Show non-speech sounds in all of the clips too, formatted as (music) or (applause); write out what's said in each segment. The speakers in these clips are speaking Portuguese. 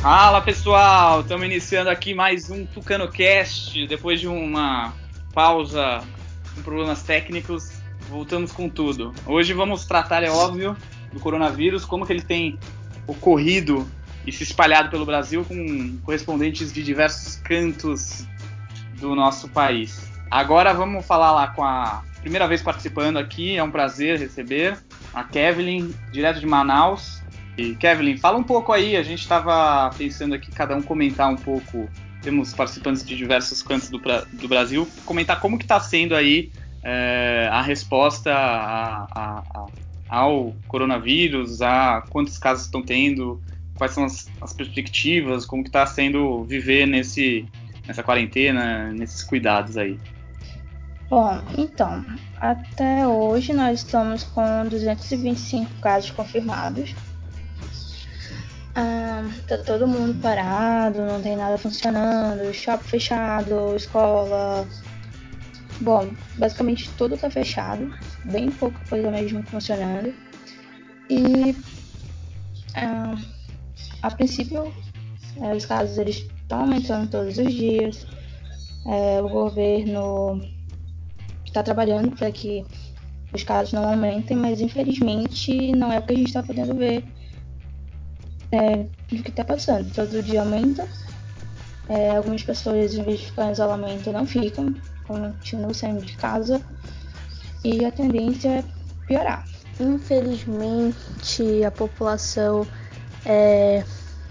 Fala pessoal, estamos iniciando aqui mais um Tucano Cast. Depois de uma pausa com problemas técnicos, voltamos com tudo. Hoje vamos tratar, é óbvio, do coronavírus, como que ele tem ocorrido e se espalhado pelo Brasil com correspondentes de diversos cantos do nosso país. Agora vamos falar lá com a primeira vez participando aqui, é um prazer receber a Kevin, direto de Manaus. E Kevin, fala um pouco aí, a gente estava pensando aqui cada um comentar um pouco, temos participantes de diversos cantos do, do Brasil, comentar como que está sendo aí é, a resposta a, a, a, ao coronavírus, a quantos casos estão tendo, quais são as, as perspectivas, como que está sendo viver nesse, nessa quarentena, nesses cuidados aí. Bom, então, até hoje nós estamos com 225 casos confirmados ah, tá todo mundo parado, não tem nada funcionando, shopping fechado, escola. Bom, basicamente tudo tá fechado, bem pouca coisa mesmo funcionando. E ah, a princípio é, os casos eles estão aumentando todos os dias. É, o governo está trabalhando para que os casos não aumentem, mas infelizmente não é o que a gente está podendo ver é, do que está passando. Todo dia aumenta. É, algumas pessoas, em vez de ficar em isolamento, não ficam, continuam saindo de casa. E a tendência é piorar. Infelizmente, a população é,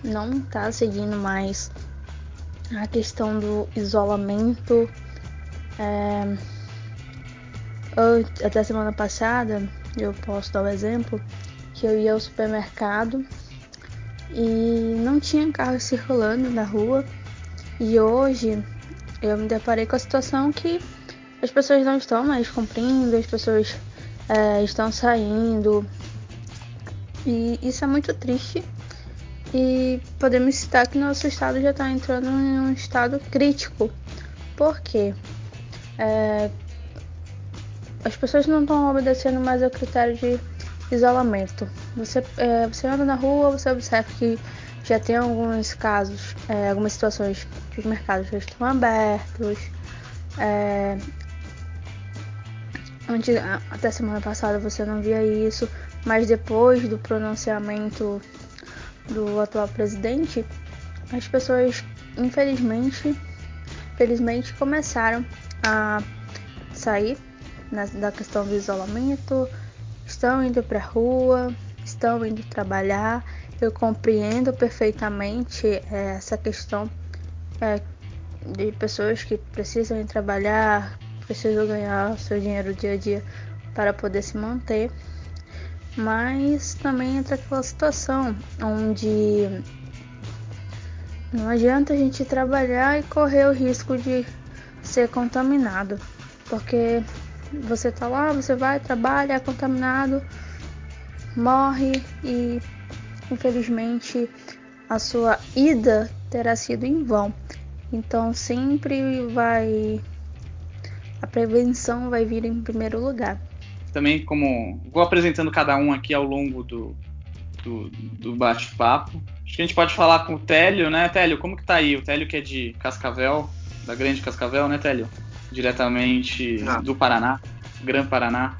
não está seguindo mais a questão do isolamento. É, até semana passada, eu posso dar um exemplo, que eu ia ao supermercado e não tinha carro circulando na rua. E hoje eu me deparei com a situação que as pessoas não estão mais cumprindo, as pessoas é, estão saindo. E isso é muito triste. E podemos citar que nosso estado já está entrando em um estado crítico. Por quê? É, as pessoas não estão obedecendo mais ao critério de isolamento. Você, é, você anda na rua, você observa que já tem alguns casos, é, algumas situações que os mercados já estão abertos. É, antes, até semana passada você não via isso, mas depois do pronunciamento do atual presidente, as pessoas, infelizmente, felizmente começaram a sair na, da questão do isolamento, estão indo para a rua, estão indo trabalhar. Eu compreendo perfeitamente é, essa questão é, de pessoas que precisam ir trabalhar, precisam ganhar seu dinheiro dia a dia para poder se manter. Mas também entra aquela situação onde não adianta a gente trabalhar e correr o risco de ser contaminado, porque você tá lá, você vai, trabalha, é contaminado, morre e infelizmente a sua ida terá sido em vão. Então sempre vai a prevenção vai vir em primeiro lugar. Também como vou apresentando cada um aqui ao longo do, do, do bate-papo. Acho que a gente pode falar com o Télio, né, Télio? Como que tá aí? O Télio que é de Cascavel, da Grande Cascavel, né, Télio? Diretamente ah. do Paraná, Gran Paraná.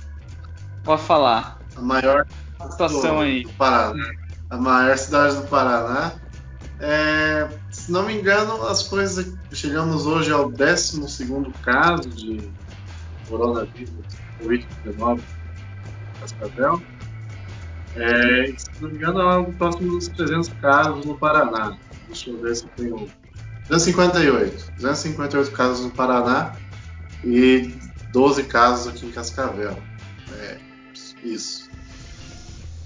Pode falar. A maior situação do, aí. Do Paraná. A maior cidade do Paraná. É, se não me engano, as coisas. Chegamos hoje ao 12 caso de coronavírus, Covid-19, Cascavel. É, se não me engano, é algo próximo dos 300 casos no Paraná. Deixa eu ver se tem um. 258. 258 casos no Paraná e 12 casos aqui em Cascavel. É, isso.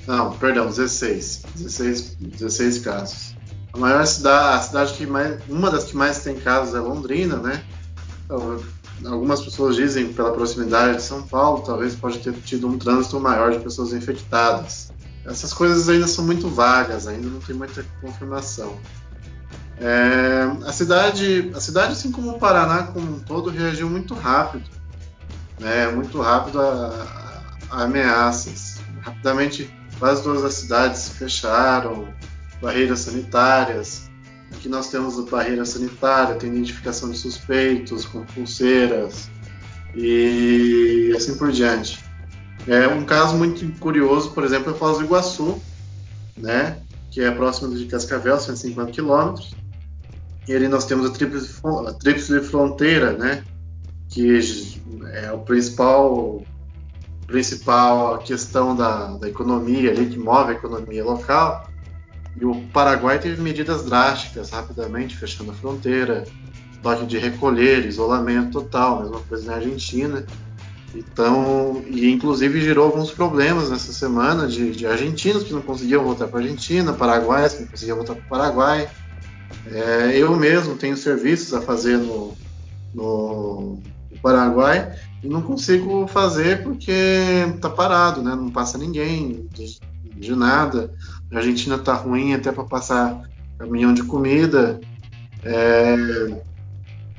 Não, perdão, 16. 16, 16 casos. A maior cidade, a cidade que mais, uma das que mais tem casos é Londrina, né? Então, algumas pessoas dizem pela proximidade de São Paulo, talvez pode ter tido um trânsito maior de pessoas infectadas. Essas coisas ainda são muito vagas, ainda não tem muita confirmação. É, a cidade, a cidade, assim como o Paraná como um todo, reagiu muito rápido, né? Muito rápido a, a ameaças. Rapidamente, quase todas as cidades fecharam, barreiras sanitárias, Aqui nós temos a barreira sanitária, tem identificação de suspeitos com pulseiras e assim por diante. É um caso muito curioso, por exemplo, é Foz do Iguaçu, né, que é próximo de Cascavel, 150 quilômetros. E ali nós temos a tríplice, fronteira, né, que é o principal principal questão da, da economia ali que move a economia local. E o Paraguai teve medidas drásticas rapidamente, fechando a fronteira, toque de recolher, isolamento total, mesma coisa na Argentina. Então, e inclusive gerou alguns problemas nessa semana de, de argentinos que não conseguiam voltar para a Argentina, paraguaios que não conseguiam voltar para o Paraguai. É, eu mesmo tenho serviços a fazer no, no, Paraguai e não consigo fazer porque está parado, né? não passa ninguém de, de nada. A Argentina está ruim até para passar caminhão de comida. É,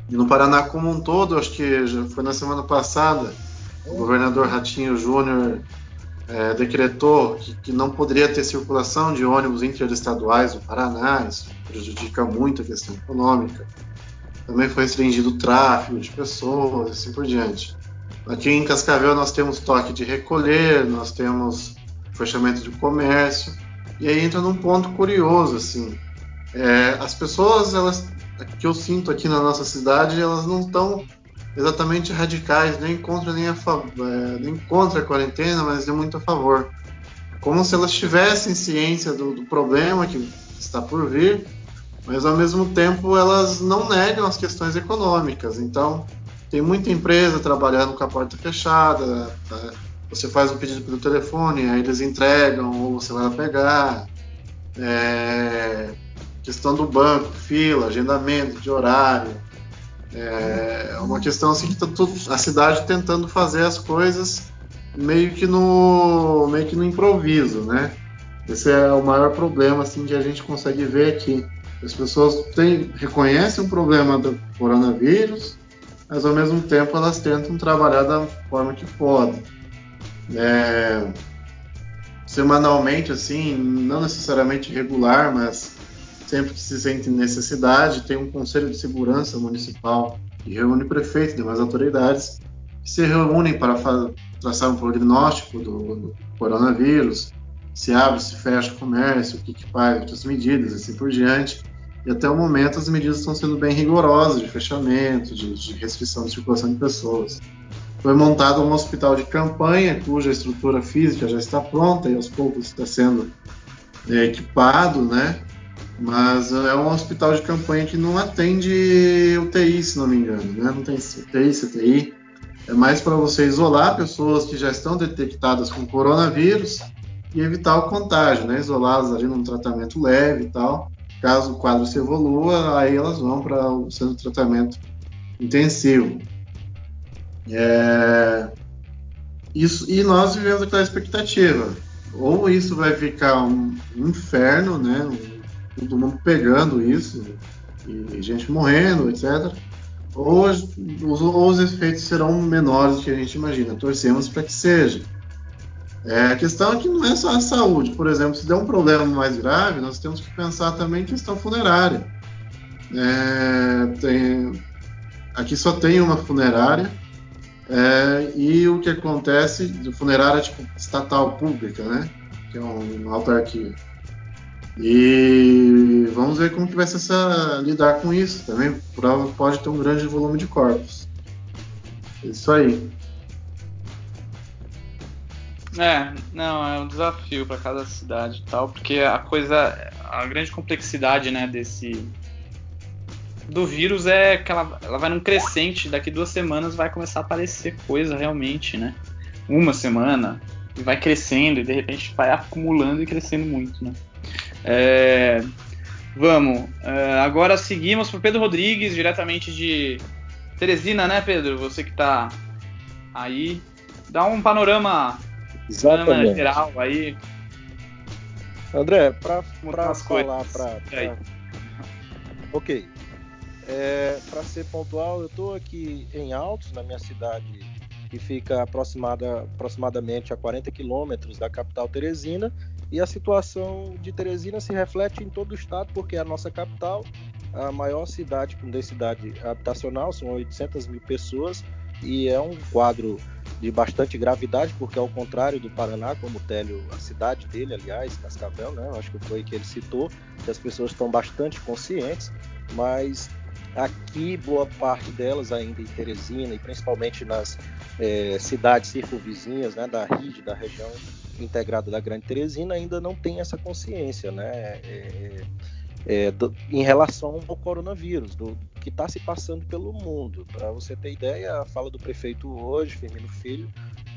no Paraná como um todo, acho que foi na semana passada, o governador Ratinho Júnior é, decretou que, que, não poderia ter circulação de ônibus interestaduais no Paraná, isso prejudica muito a questão econômica. Também foi restringido o tráfego de pessoas, assim por diante. Aqui em Cascavel nós temos toque de recolher, nós temos fechamento de comércio, e aí entra num ponto curioso, assim, é, as pessoas, elas, que eu sinto aqui na nossa cidade, elas não estão exatamente radicais, nem contra nem a, é, nem contra a quarentena, mas nem muito a favor. Como se elas tivessem ciência do, do problema que está por vir, mas ao mesmo tempo elas não negam as questões econômicas. Então, tem muita empresa trabalhando com a porta fechada, tá? você faz um pedido pelo telefone, aí eles entregam ou você vai lá pegar. É, questão do banco, fila, agendamento de horário. É uma questão assim que tá tudo, a cidade tentando fazer as coisas meio que no meio que no improviso, né? Esse é o maior problema assim que a gente consegue ver aqui. As pessoas têm, reconhecem o problema do coronavírus, mas ao mesmo tempo elas tentam trabalhar da forma que podem. É, semanalmente, assim, não necessariamente regular, mas sempre que se sente necessidade, tem um Conselho de Segurança Municipal que reúne prefeitos e demais autoridades que se reúnem para traçar um prognóstico do, do, coronavírus, se abre, se fecha o comércio, o que, que faz, outras medidas, assim por diante. E até o momento as medidas estão sendo bem rigorosas de fechamento, de, de restrição de circulação de pessoas. Foi montado um hospital de campanha, cuja estrutura física já está pronta e aos poucos está sendo é, equipado, né? Mas é um hospital de campanha que não atende UTI, se não me engano, né? Não tem UTI, CTI. É mais para você isolar pessoas que já estão detectadas com coronavírus e evitar o contágio, né? Isolá-las ali num tratamento leve e tal. Caso o quadro se evolua, aí elas vão para o centro de tratamento intensivo. É... Isso, e nós vivemos aquela expectativa. Ou isso vai ficar um inferno, né? Todo mundo pegando isso, e gente morrendo, etc. Ou os, ou os efeitos serão menores do que a gente imagina. Torcemos para que seja. É, a questão é que não é só a saúde. Por exemplo, se der um problema mais grave, nós temos que pensar também em questão funerária. É, tem, aqui só tem uma funerária é, e o que acontece, funerária tipo estatal pública, né? Que é um, uma autarquia. E vamos ver como que vai ser essa, lidar com isso. Também pode ter um grande volume de corpos. Isso aí. É, não, é um desafio para cada cidade e tal, porque a coisa, a grande complexidade, né, desse do vírus é que ela, ela vai num crescente, daqui duas semanas vai começar a aparecer coisa realmente, né? Uma semana, e vai crescendo, e de repente vai acumulando e crescendo muito, né? É, vamos. É, agora seguimos para Pedro Rodrigues, diretamente de Teresina, né, Pedro? Você que está aí. Dá um panorama, panorama geral aí. André, para falar para. Ok. É, para ser pontual, eu estou aqui em Altos, na minha cidade, que fica aproximada, aproximadamente a 40 quilômetros da capital Teresina E a situação de Teresina se reflete em todo o estado, porque é a nossa capital, a maior cidade com densidade habitacional, são 800 mil pessoas, e é um quadro de bastante gravidade, porque ao contrário do Paraná, como o Télio, a cidade dele, aliás, Cascavel, né, acho que foi que ele citou, que as pessoas estão bastante conscientes, mas aqui boa parte delas ainda em Teresina e principalmente nas é, cidades circunvizinhas, né, da RID, da região integrada da Grande Teresina, ainda não tem essa consciência, né, é, é, é do, em relação ao coronavírus, do que está se passando pelo mundo. Para você ter ideia, a fala do prefeito hoje, Firmino Filho,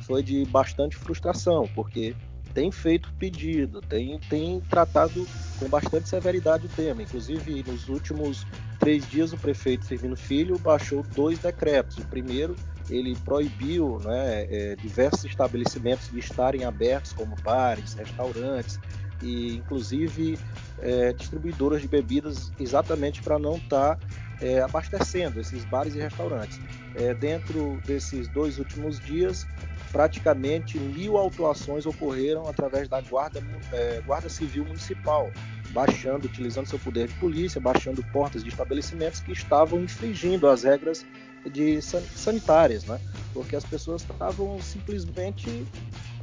foi de bastante frustração, porque tem feito pedido, tem, tem tratado com bastante severidade o tema. Inclusive, nos últimos três dias, o prefeito Firmino Filho baixou dois decretos. O primeiro, ele proibiu né, é, diversos estabelecimentos de estarem abertos, como bares, restaurantes e, inclusive, é, distribuidoras de bebidas, exatamente para não estar tá, é, abastecendo esses bares e restaurantes. É, dentro desses dois últimos dias, praticamente mil autuações ocorreram através da Guarda, é, Guarda Civil Municipal, baixando, utilizando seu poder de polícia, baixando portas de estabelecimentos que estavam infringindo as regras de sanitárias, né? Porque as pessoas estavam simplesmente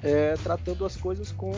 é, tratando as coisas com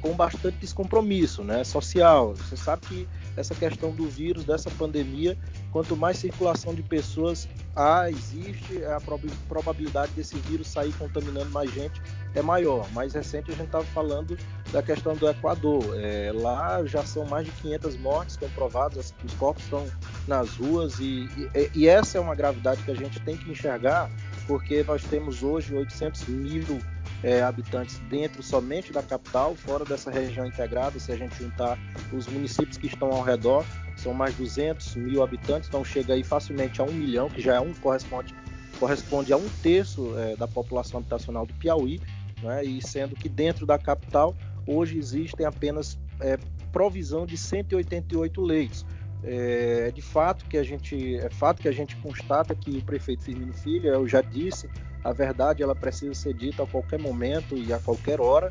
com bastante descompromisso, né, social. Você sabe que essa questão do vírus, dessa pandemia, quanto mais circulação de pessoas há, existe, a probabilidade desse vírus sair contaminando mais gente é maior. Mais recente a gente estava falando da questão do Equador. É, lá já são mais de 500 mortes comprovadas, os corpos estão nas ruas e, e, e essa é uma gravidade que a gente tem que enxergar, porque nós temos hoje 800 mil é, habitantes dentro somente da capital, fora dessa região integrada, se a gente juntar os municípios que estão ao redor, são mais 200 mil habitantes, então chega aí facilmente a um milhão, que já é um corresponde, corresponde a um terço é, da população habitacional do Piauí, né, e sendo que dentro da capital hoje existem apenas é, provisão de 188 leitos. É, de fato que a gente é fato que a gente constata que o prefeito Firmino Filho, eu já disse, a verdade ela precisa ser dita a qualquer momento e a qualquer hora.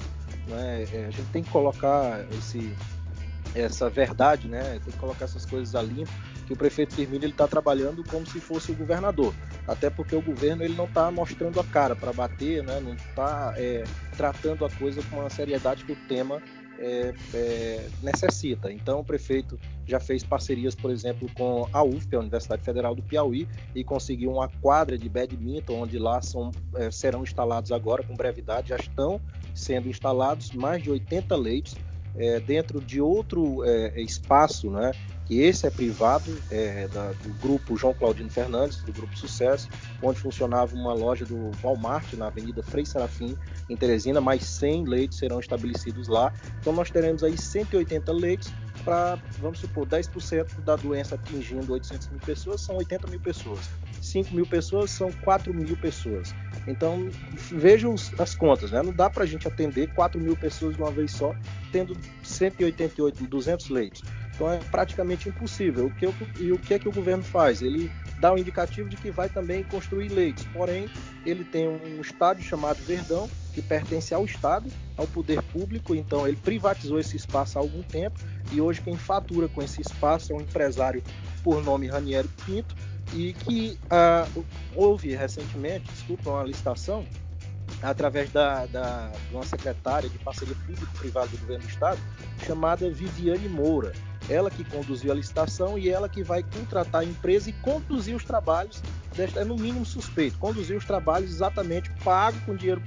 Né? É, a gente tem que colocar esse, essa verdade, né? tem que colocar essas coisas a limpo, que o prefeito Firmino está trabalhando como se fosse o governador. Até porque o governo ele não está mostrando a cara para bater, né? não está é, tratando a coisa com a seriedade que o tema é, é, necessita. Então, o prefeito já fez parcerias, por exemplo, com a UFP, a Universidade Federal do Piauí, e conseguiu uma quadra de badminton, onde lá são, é, serão instalados agora, com brevidade, já estão sendo instalados mais de 80 leitos é, dentro de outro é, espaço, né, que esse é privado, é, da, do grupo João Claudino Fernandes, do Grupo Sucesso, onde funcionava uma loja do Walmart na Avenida Frei Serafim, em Teresina, mais 100 leitos serão estabelecidos lá. Então nós teremos aí 180 leitos para, vamos supor, 10% da doença atingindo 800 mil pessoas, são 80 mil pessoas. 5 mil pessoas são 4 mil pessoas. Então, vejam as contas, né? Não dá para a gente atender 4 mil pessoas de uma vez só, tendo 188, 200 leitos. Então é praticamente impossível. O que, e o que é que o governo faz? Ele dá o um indicativo de que vai também construir leitos. Porém, ele tem um estádio chamado Verdão, que pertence ao Estado, ao poder público, então ele privatizou esse espaço há algum tempo e hoje quem fatura com esse espaço é um empresário por nome Raniero Pinto e que ah, houve recentemente, desculpa, uma licitação através da, da, de uma secretária de parceria público-privada do governo do estado chamada Viviane Moura. Ela que conduziu a licitação e ela que vai contratar a empresa e conduzir os trabalhos, desta, é no mínimo suspeito, conduzir os trabalhos exatamente pago com dinheiro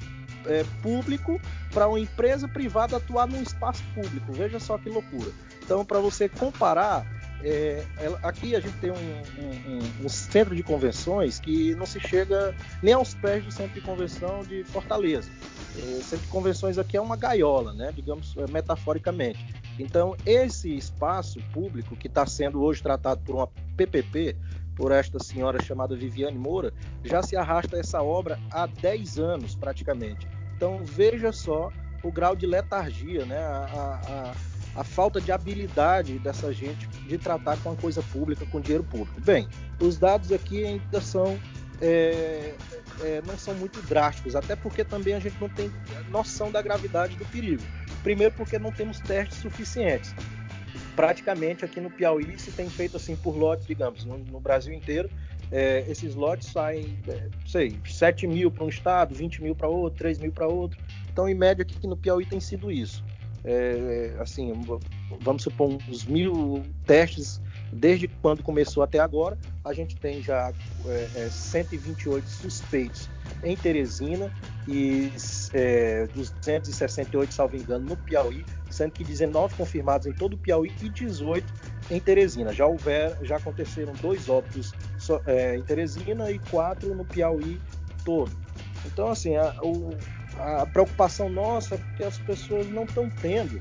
é, público para uma empresa privada atuar num espaço público. Veja só que loucura. Então, para você comparar, é, aqui a gente tem um, um, um, centro de convenções que não se chega nem aos pés do centro de convenção de Fortaleza. O centro de convenções aqui é uma gaiola, né, digamos é, metaforicamente. Então, esse espaço público que está sendo hoje tratado por uma PPP, por esta senhora chamada Viviane Moura, já se arrasta essa obra há 10 anos praticamente. Então veja só o grau de letargia, né? a, a, a falta de habilidade dessa gente de tratar com a coisa pública, com dinheiro público. Bem, os dados aqui ainda são é, é, não são muito drásticos, até porque também a gente não tem noção da gravidade do perigo. Primeiro porque não temos testes suficientes. Praticamente aqui no Piauí se tem feito assim por lotes, digamos, no, no Brasil inteiro, é, esses lotes saem, é, sei, 7 mil para um estado, 20 mil para outro, 3 mil para outro. Então, em média, aqui no Piauí tem sido isso. É, assim, vamos supor uns mil testes desde quando começou até agora. A gente tem já é, 128 é, suspeitos em Teresina e é, 268, salvo engano, no Piauí, sendo que 19 confirmados em todo o Piauí e 18 em Teresina. Já houver, já aconteceram dois óbitos é, em Teresina e quatro no Piauí todo. Então, assim, a, o, a preocupação nossa é que as pessoas não estão tendo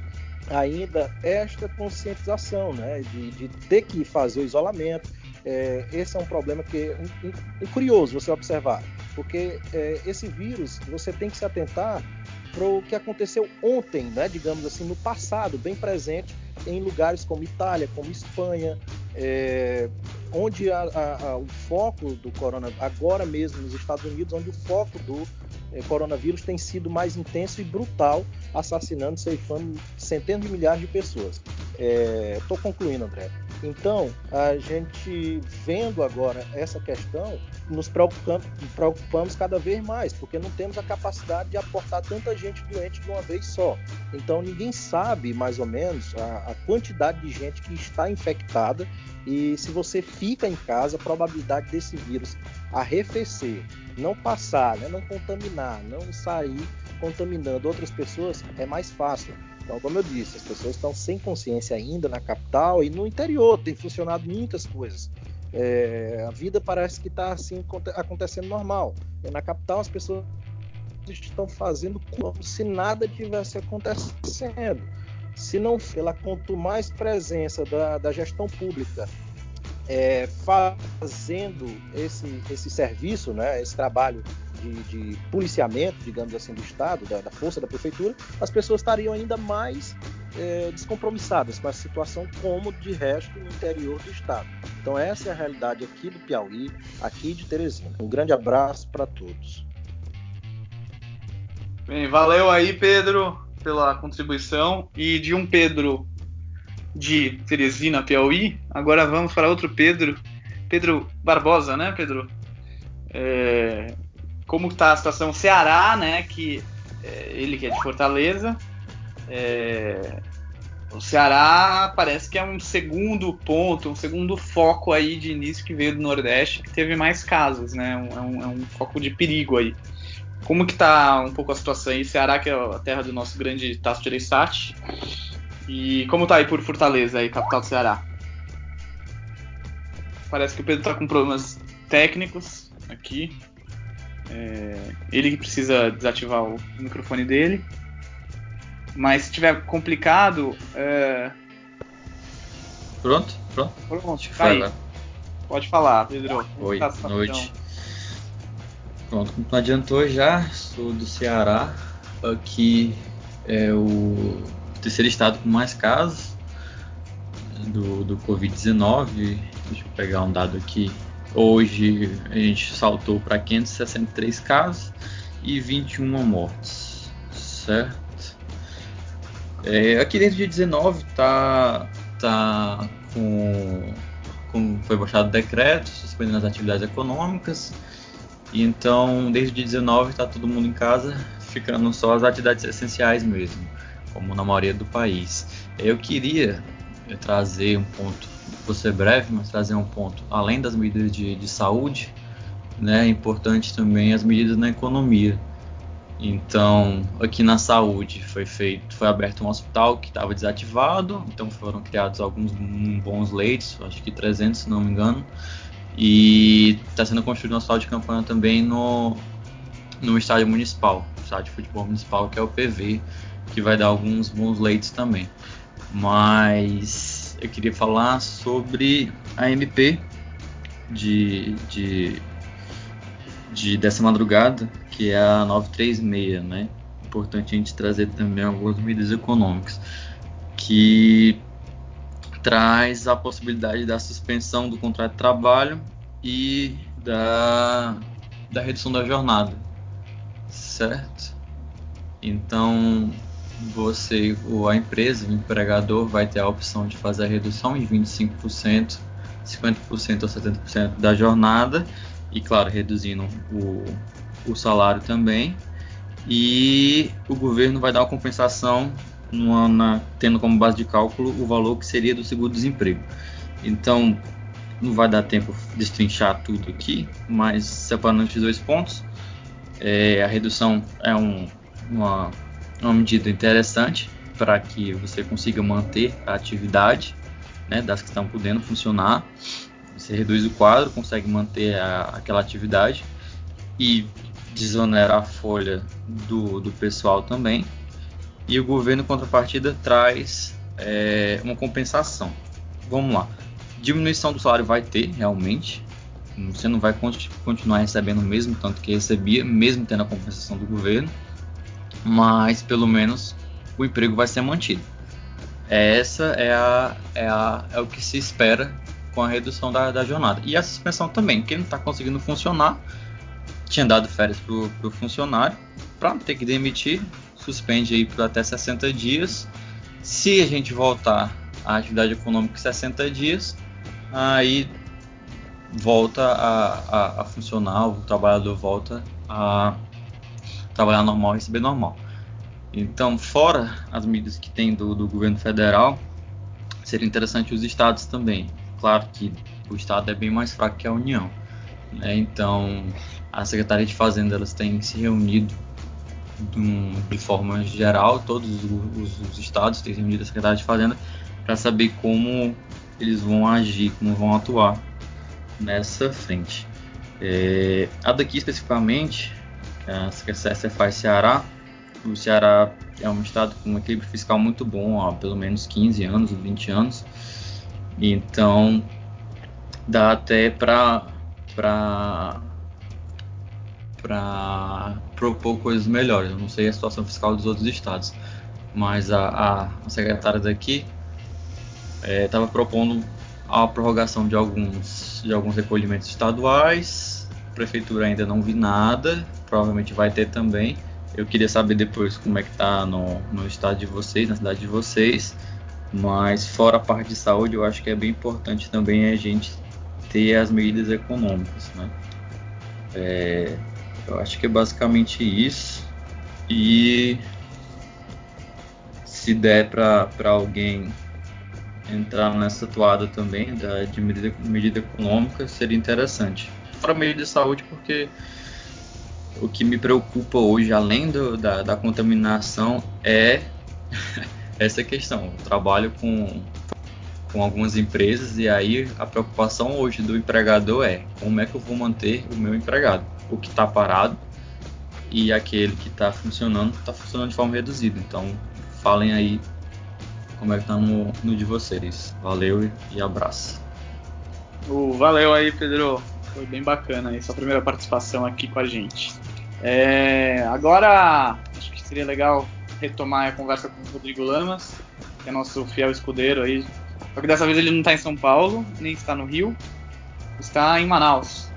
ainda esta conscientização, né, de, de ter que fazer o isolamento. É, esse é um problema que é um, um, curioso você observar, porque é, esse vírus você tem que se atentar para o que aconteceu ontem, né, digamos assim, no passado, bem presente em lugares como Itália, como Espanha, é, onde a, a, a, o foco do coronavírus, agora mesmo nos Estados Unidos, onde o foco do coronavírus tem sido mais intenso e brutal, assassinando, ceifando centenas de milhares de pessoas. Estou é, concluindo, André. Então, a gente vendo agora essa questão, nos preocupamos, cada vez mais, porque não temos a capacidade de aportar tanta gente doente de uma vez só. Então, ninguém sabe mais ou menos a, a quantidade de gente que está infectada e se você fica em casa, a probabilidade desse vírus arrefecer, não passar, né, não contaminar, não sair contaminando outras pessoas é mais fácil. Então, como eu disse, as pessoas estão sem consciência ainda na capital e no interior tem funcionado muitas coisas. É, a vida parece que está assim acontecendo normal. Na capital as pessoas estão fazendo como se nada tivesse acontecendo. Se não ela quanto mais presença da, da gestão pública é, fazendo esse, esse serviço, né, esse trabalho de, de policiamento, digamos assim, do Estado, da, da, força da prefeitura, as pessoas estariam ainda mais é, descompromissadas com a situação, como de resto no interior do Estado. Então, essa é a realidade aqui do Piauí, aqui de Teresina. Um grande abraço para todos. Bem, valeu aí, Pedro, pela contribuição. E de um Pedro de Teresina, Piauí, agora vamos para outro Pedro, Pedro Barbosa, né, Pedro? É, como está a situação Ceará, né? Que é, ele que é de Fortaleza. É, o Ceará parece que é um segundo ponto, um segundo foco aí de início que veio do Nordeste, que teve mais casos, né? É um, é um foco de perigo aí. Como que tá um pouco a situação aí? Ceará, que é a terra do nosso grande Tasso Gereissati. E como tá aí por Fortaleza, aí, capital do Ceará? Parece que o Pedro tá com problemas técnicos aqui. É, ele que precisa desativar o microfone dele. Mas se tiver complicado. É... Pronto? Pronto? Pronto, tá aí. Pode falar, Pedro. Oi, tá noite. Pronto, como tu adiantou já, sou do Ceará. Aqui é o terceiro estado com mais casos do, do Covid-19. Deixa eu pegar um dado aqui Hoje a gente saltou para 563 casos e 21 mortes, certo? É, aqui dentro de 19 tá, tá com, com foi baixado decreto suspendendo as atividades econômicas. E então desde 19 está todo mundo em casa, ficando só as atividades essenciais mesmo, como na maioria do país. Eu queria trazer um ponto vou ser breve, mas trazer um ponto. Além das medidas de, de saúde, né, é importante também as medidas na economia. Então, aqui na saúde foi feito, foi aberto um hospital que estava desativado, então foram criados alguns bons leitos, acho que 300 se não me engano, e está sendo construído um hospital de campanha também no, no estádio municipal, estádio de futebol municipal que é o PV, que vai dar alguns bons leitos também. Mas eu queria falar sobre a MP de, de, de dessa madrugada, que é a 936, né? Importante a gente trazer também algumas medidas econômicas que traz a possibilidade da suspensão do contrato de trabalho e da, da redução da jornada, certo? Então, você, ou a empresa, o empregador, vai ter a opção de fazer a redução em 25%, 50% ou 70% da jornada, e claro, reduzindo o, o salário também. E o governo vai dar uma compensação numa, na, tendo como base de cálculo o valor que seria do seguro-desemprego. Então, não vai dar tempo de destrinchar tudo aqui, mas separando esses dois pontos, é, a redução é um, uma, uma medida interessante para que você consiga manter a atividade né, das que estão podendo funcionar. Você reduz o quadro, consegue manter a, aquela atividade e desonera a folha do, do pessoal também. E o governo, contrapartida, traz é, uma compensação. Vamos lá. Diminuição do salário vai ter, realmente. Você não vai continuar recebendo o mesmo tanto que recebia, mesmo tendo a compensação do governo, mas pelo menos o emprego vai ser mantido. Essa é, a, é, a, é o que se espera com a redução da, da jornada. E a suspensão também, quem não está conseguindo funcionar, tinha dado férias para o funcionário, para não ter que demitir, suspende aí por até 60 dias. Se a gente voltar à atividade econômica em 60 dias, aí volta a, a, a funcionar, o trabalhador volta a trabalhar normal, receber normal. Então, fora as medidas que tem do, do governo federal, seria interessante os estados também. Claro que o estado é bem mais fraco que a União. Né? Então, a Secretaria de Fazenda elas têm se reunido de, de forma geral, todos os, os, os estados têm se reunido a Secretaria de Fazenda para saber como eles vão agir, como vão atuar nessa frente. É, a daqui especificamente, é a CFA Ceará, o Ceará é um estado com um equilíbrio fiscal muito bom há pelo menos 15 anos, 20 anos, então dá até para para para propor coisas melhores. Eu não sei a situação fiscal dos outros estados, mas a, a, secretária daqui estava é, propondo a prorrogação de alguns, de alguns recolhimentos estaduais. A prefeitura ainda não vi nada, provavelmente vai ter também. Eu queria saber depois como é que está no, no estado de vocês, na cidade de vocês. Mas fora a parte de saúde, eu acho que é bem importante também a gente ter as medidas econômicas, né? É, eu acho que é basicamente isso. E se der para alguém entrar nessa toada também da, de medida, medida econômica seria interessante. Para medida de saúde, porque o que me preocupa hoje, além do, da, da contaminação, é (laughs) essa questão. Eu trabalho com, com algumas empresas e aí a preocupação hoje do empregador é como é que eu vou manter o meu empregado, o que está parado e aquele que está funcionando está funcionando de forma reduzida. Então falem aí como é que tá no, no de vocês. Valeu e abraço. Uh, valeu aí, Pedro. Foi bem bacana aí sua primeira participação aqui com a gente. É, agora, acho que seria legal retomar a conversa com o Rodrigo Lamas, que é nosso fiel escudeiro aí. Só que dessa vez ele não está em São Paulo, nem está no Rio, está em Manaus.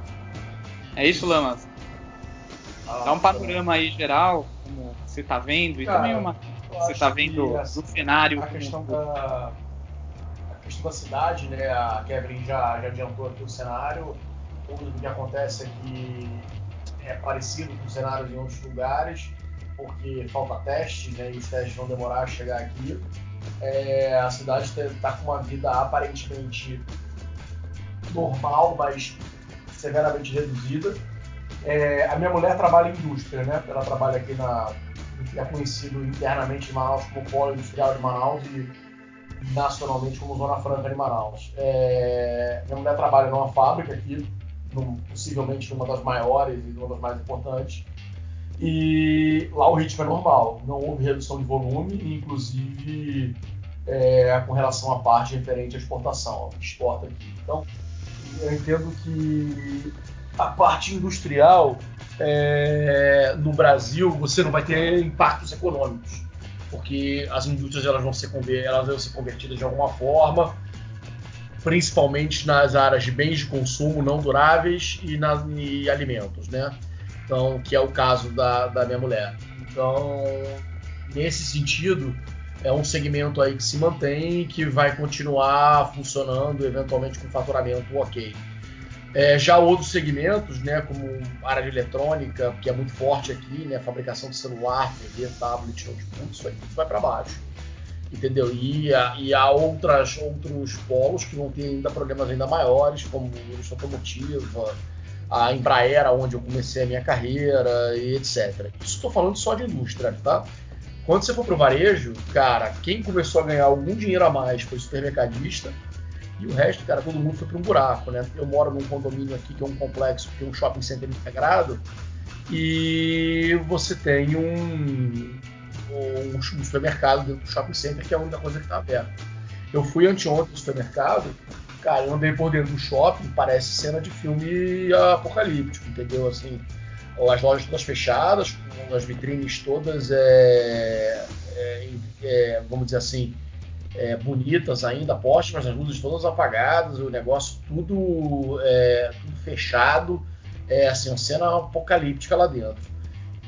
É isso, Lamas? Ah, Dá um panorama aí geral, como você está vendo, e Cara, também uma você está vendo que, assim, cenário. A questão, da, a questão da cidade, né? A Kevin já, já adiantou aqui o cenário. Tudo o que acontece aqui é parecido com cenários em outros lugares, porque falta testes, né? E os testes vão demorar a chegar aqui. É, a cidade está com uma vida aparentemente normal, mas severamente reduzida. É, a minha mulher trabalha em indústria, né? Ela trabalha aqui na é conhecido internamente em Manaus como Polo Industrial de Manaus e nacionalmente como Zona Franca de Manaus. É, minha mulher trabalha numa fábrica aqui, num, possivelmente numa das maiores e uma das mais importantes. E lá o ritmo é normal, não houve redução de volume, inclusive é, com relação à parte referente à exportação, exporta aqui. Então, eu entendo que a parte industrial é, no Brasil você não vai ter impactos econômicos, porque as indústrias elas vão ser, elas vão ser convertidas de alguma forma, principalmente nas áreas de bens de consumo não duráveis e, na, e alimentos, né? Então, que é o caso da, da minha mulher. Então, nesse sentido, é um segmento aí que se mantém e que vai continuar funcionando, eventualmente com faturamento ok. É, já outros segmentos, né, como área de eletrônica, que é muito forte aqui, né, fabricação de celular, TV, tablet, notebook, isso aí tudo vai para baixo. Entendeu? E, e há outras, outros polos que vão ter ainda problemas ainda maiores, como indústria automotiva, a Embraer, onde eu comecei a minha carreira, e etc. Isso estou falando só de indústria, tá? Quando você for para o varejo, cara, quem começou a ganhar algum dinheiro a mais foi o supermercadista, e o resto, cara, todo mundo foi para um buraco, né? Eu moro num condomínio aqui que é um complexo, que tem um shopping center integrado, e você tem um, um, supermercado dentro do shopping center, que é a única coisa que está aberta. Eu fui anteontem no supermercado, cara, eu andei por dentro do shopping, parece cena de filme apocalíptico, entendeu? Assim, as lojas todas fechadas, com as vitrines todas, é, é, é, vamos dizer assim, é, bonitas ainda, postas, mas as luzes todas apagadas, o negócio tudo, é, tudo fechado, é assim, uma cena apocalíptica lá dentro.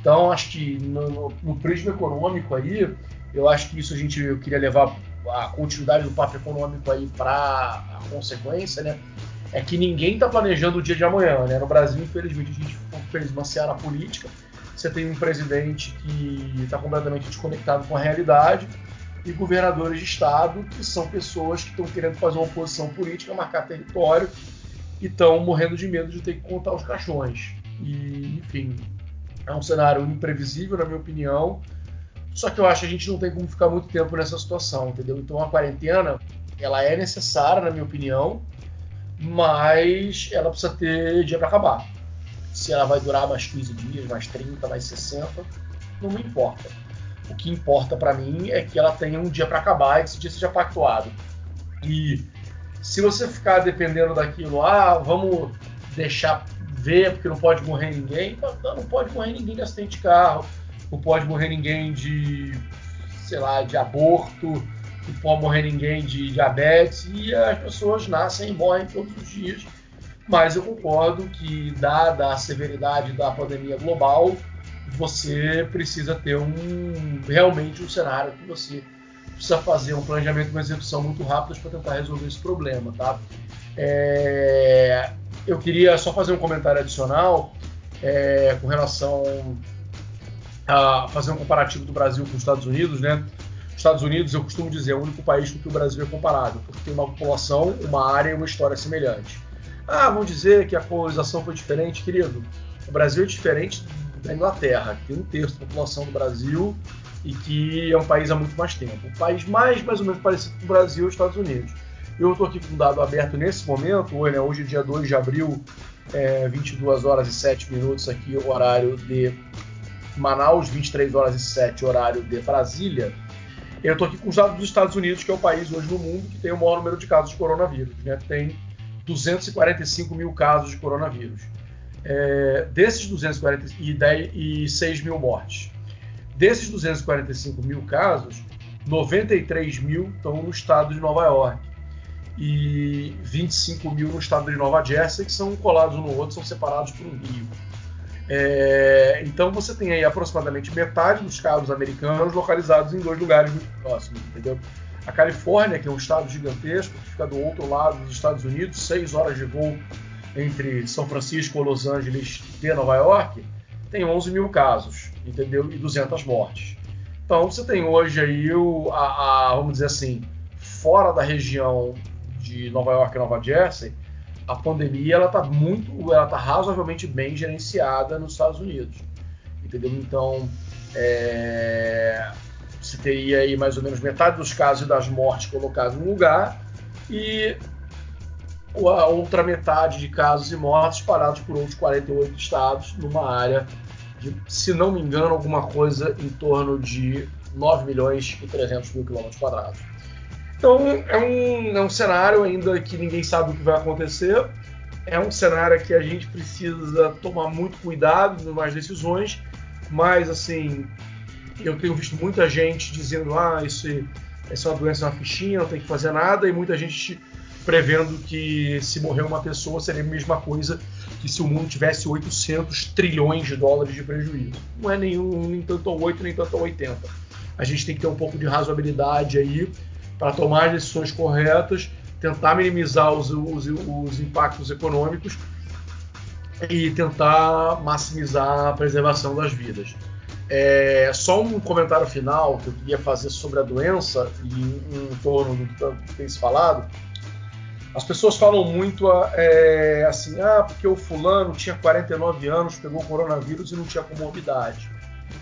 Então, acho que no, no, no prisma econômico aí, eu acho que isso a gente eu queria levar a continuidade do papo econômico aí para a consequência, né? É que ninguém está planejando o dia de amanhã, né? No Brasil, infelizmente, a gente fez uma seara política. Você tem um presidente que está completamente desconectado com a realidade e governadores de estado que são pessoas que estão querendo fazer uma oposição política, marcar território e estão morrendo de medo de ter que contar os caixões. E, enfim, é um cenário imprevisível, na minha opinião. Só que eu acho que a gente não tem como ficar muito tempo nessa situação, entendeu? Então a quarentena, ela é necessária, na minha opinião, mas ela precisa ter dia para acabar. Se ela vai durar mais 15 dias, mais 30, mais 60, não me importa. O que importa para mim é que ela tenha um dia para acabar e que esse dia seja pactuado. E se você ficar dependendo daquilo, ah, vamos deixar ver porque não pode morrer ninguém, não, não pode morrer ninguém de acidente de carro, não pode morrer ninguém de, sei lá, de aborto, não pode morrer ninguém de diabetes, e as pessoas nascem e morrem todos os dias. Mas eu concordo que, dada a severidade da pandemia global, você precisa ter um realmente um cenário que você precisa fazer um planejamento, uma execução muito rápida para tentar resolver esse problema, tá? É, eu queria só fazer um comentário adicional é, com relação a fazer um comparativo do Brasil com os Estados Unidos, né? Os Estados Unidos, eu costumo dizer, é o único país com que o Brasil é comparado, porque tem uma população, uma área e uma história semelhante. Ah, vão dizer que a colonização foi diferente, querido. O Brasil é diferente da Inglaterra, que tem um terço da população do Brasil e que é um país há muito mais tempo. O país mais, mais ou menos parecido com o Brasil é os Estados Unidos. Eu estou aqui com um dado aberto nesse momento, hoje, né, hoje é dia 2 de abril, é, 22 horas e 7 minutos aqui, horário de Manaus, 23 horas e 7, horário de Brasília. Eu estou aqui com os dados dos Estados Unidos, que é o país hoje no mundo que tem o maior número de casos de coronavírus. Né? Tem 245 mil casos de coronavírus. É, desses 246 mil mortes. Desses 245 mil casos, 93 mil estão no estado de Nova York e 25 mil no estado de Nova Jersey, que são colados um no outro, são separados por um rio. É, então você tem aí aproximadamente metade dos casos americanos localizados em dois lugares muito próximos, entendeu? A Califórnia, que é um estado gigantesco, que fica do outro lado dos Estados Unidos, seis horas de voo entre São Francisco, Los Angeles e Nova York, tem 11 mil casos, entendeu? E 200 mortes. Então você tem hoje aí, o, a, a, vamos dizer assim, fora da região de Nova York e Nova Jersey, a pandemia ela está muito, ela está razoavelmente bem gerenciada nos Estados Unidos, entendeu? Então, é, se teria aí mais ou menos metade dos casos e das mortes colocados no lugar e a outra metade de casos e mortes espalhados por outros 48 estados numa área de, se não me engano, alguma coisa em torno de 9 milhões e 300 mil quilômetros quadrados. Então é um, é um cenário ainda que ninguém sabe o que vai acontecer. É um cenário que a gente precisa tomar muito cuidado nas decisões, mas assim, eu tenho visto muita gente dizendo: ah, isso, isso é uma doença na fichinha, não tem que fazer nada, e muita gente prevendo que se morrer uma pessoa seria a mesma coisa que se o mundo tivesse 800 trilhões de dólares de prejuízo. Não é nenhum, nem tanto 8, nem tanto 80 a gente tem que ter um pouco de razoabilidade aí para tomar as decisões corretas, tentar minimizar os, os, os impactos econômicos e tentar maximizar a preservação das vidas. É, só um comentário final que eu queria fazer sobre a doença e em, torno do que tem se falado. As pessoas falam muito é, assim, ah, porque o fulano tinha 49 anos, pegou coronavírus e não tinha comorbidade.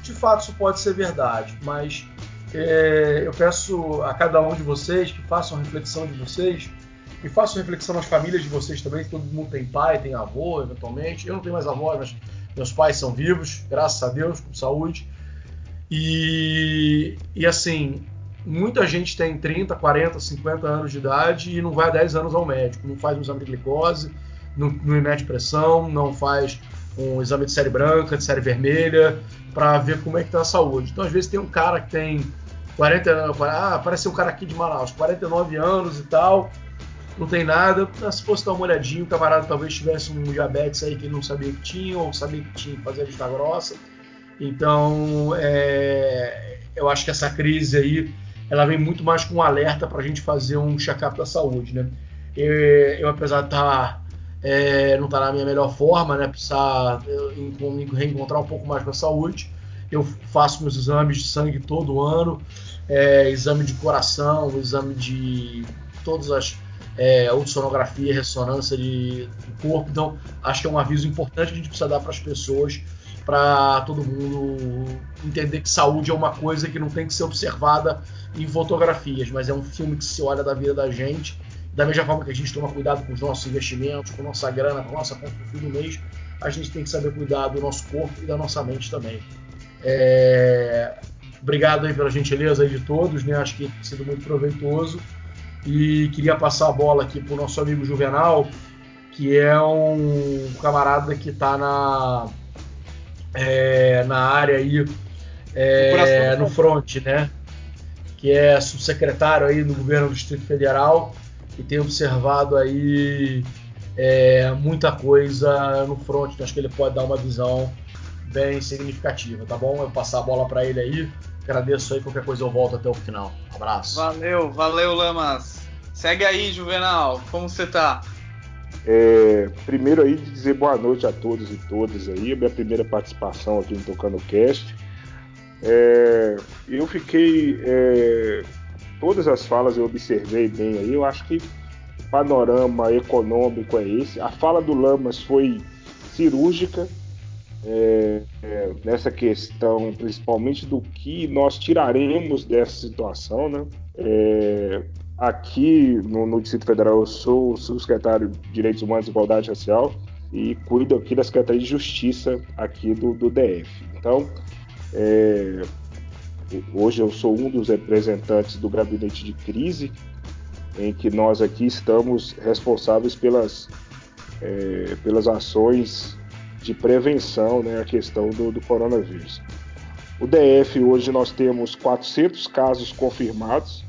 De fato, isso pode ser verdade, mas é, eu peço a cada um de vocês que façam reflexão de vocês e façam reflexão nas famílias de vocês também. Todo mundo tem pai, tem avô, eventualmente. Eu não tenho mais avó, mas meus pais são vivos, graças a Deus, com saúde. E, e assim, muita gente tem 30, 40, 50 anos de idade e não vai 10 anos ao médico, não faz um exame de glicose, não, não mede pressão, não faz um exame de série branca, de série vermelha, para ver como é que está a saúde. Então, às vezes, tem um cara que tem 40 anos, ah, parece um cara aqui de Manaus, 49 anos e tal, não tem nada. Se fosse dar uma olhadinha, o camarada talvez tivesse um diabetes aí que ele não sabia que tinha, ou sabia que tinha que fazer a vista grossa. Então, é, eu acho que essa crise aí, ela vem muito mais com um alerta para a gente fazer um check-up da saúde, né? Eu, eu apesar de estar tá, é, não estar tá na minha melhor forma, né? Precisar reencontrar um pouco mais com a saúde. Eu faço meus exames de sangue todo ano, é, exame de coração, exame de todas as é, ultrassonografia, ressonância de, do corpo. Então, acho que é um aviso importante que a gente precisa dar para as pessoas, para todo mundo entender que saúde é uma coisa que não tem que ser observada em fotografias, mas é um filme que se olha da vida da gente. Da mesma forma que a gente toma cuidado com os nossos investimentos, com nossa grana, com nossa conta no fim do mês, a gente tem que saber cuidar do nosso corpo e da nossa mente também. É... Obrigado aí pela gentileza aí de todos, né? Acho que tem sido muito proveitoso. E queria passar a bola aqui para o nosso amigo Juvenal, que é um camarada que está na, é, na área aí, é, no front, né? Que é subsecretário aí no governo do Distrito Federal e tem observado aí é, muita coisa no front. Acho que ele pode dar uma visão bem significativa, tá bom? Eu vou passar a bola para ele aí. Agradeço aí, qualquer coisa eu volto até o final. abraço. Valeu, valeu, Lamas. Segue aí, Juvenal, como você tá? É, primeiro aí dizer boa noite a todos e todas aí, minha primeira participação aqui no Tocando Cast. É, eu fiquei. É, todas as falas eu observei bem aí, eu acho que o panorama econômico é esse. A fala do Lamas foi cirúrgica é, é, nessa questão, principalmente do que nós tiraremos dessa situação, né? É, Aqui no, no, Distrito Federal, eu sou subsecretário de Direitos Humanos e Igualdade Racial e cuido aqui da Secretaria de Justiça aqui do, do DF. Então, é, hoje eu sou um dos representantes do gabinete de crise, em que nós aqui estamos responsáveis pelas, é, pelas ações de prevenção né, à questão do, do coronavírus. O DF hoje nós temos 400 casos confirmados,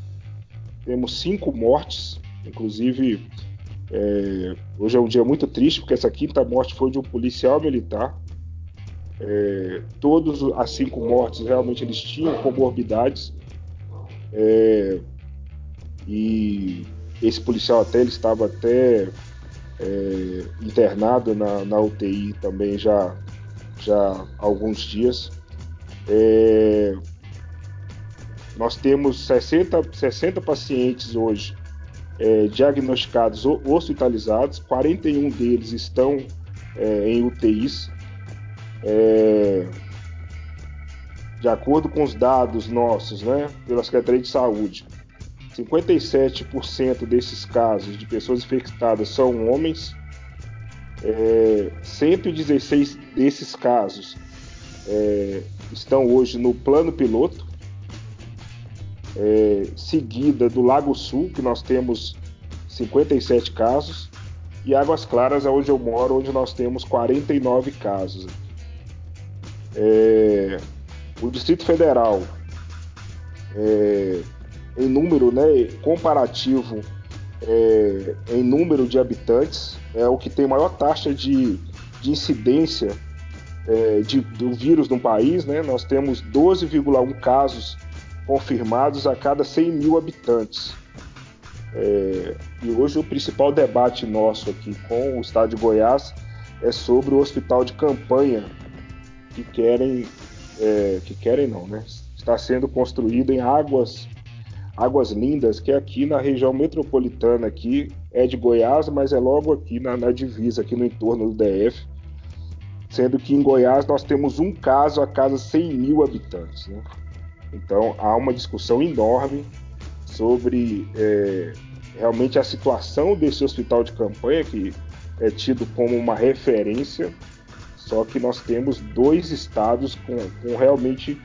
temos cinco mortes, inclusive é, hoje é um dia muito triste porque essa quinta morte foi de um policial militar. É, todos as cinco mortes realmente eles tinham comorbidades é, e esse policial até ele estava até é, internado na, na, UTI também já já há alguns dias. É, nós temos 60, 60 pacientes hoje é, diagnosticados ou hospitalizados, 41 deles estão é, em UTIs. É, de acordo com os dados nossos, né, pela Secretaria de Saúde, 57% desses casos de pessoas infectadas são homens, é, 116 desses casos é, estão hoje no plano piloto, é, seguida do Lago Sul, que nós temos 57 casos, e Águas Claras, onde eu moro, onde nós temos 49 casos. É, o Distrito Federal, é, em número né, comparativo, é, em número de habitantes, é o que tem maior taxa de, de incidência é, de, do vírus no país. Né? Nós temos 12,1 casos confirmados a cada 100 mil habitantes. É, e hoje o principal debate nosso aqui com o Estado de Goiás é sobre o hospital de campanha que querem, é, que querem não, né? Está sendo construído em Águas, Águas Lindas, que é aqui na região metropolitana aqui, é de Goiás, mas é logo aqui na, na divisa, aqui no entorno do DF, sendo que em Goiás nós temos um caso a cada 100 mil habitantes, né? Então há uma discussão enorme sobre é, realmente a situação desse hospital de campanha, que é tido como uma referência, só que nós temos dois estados com, com realmente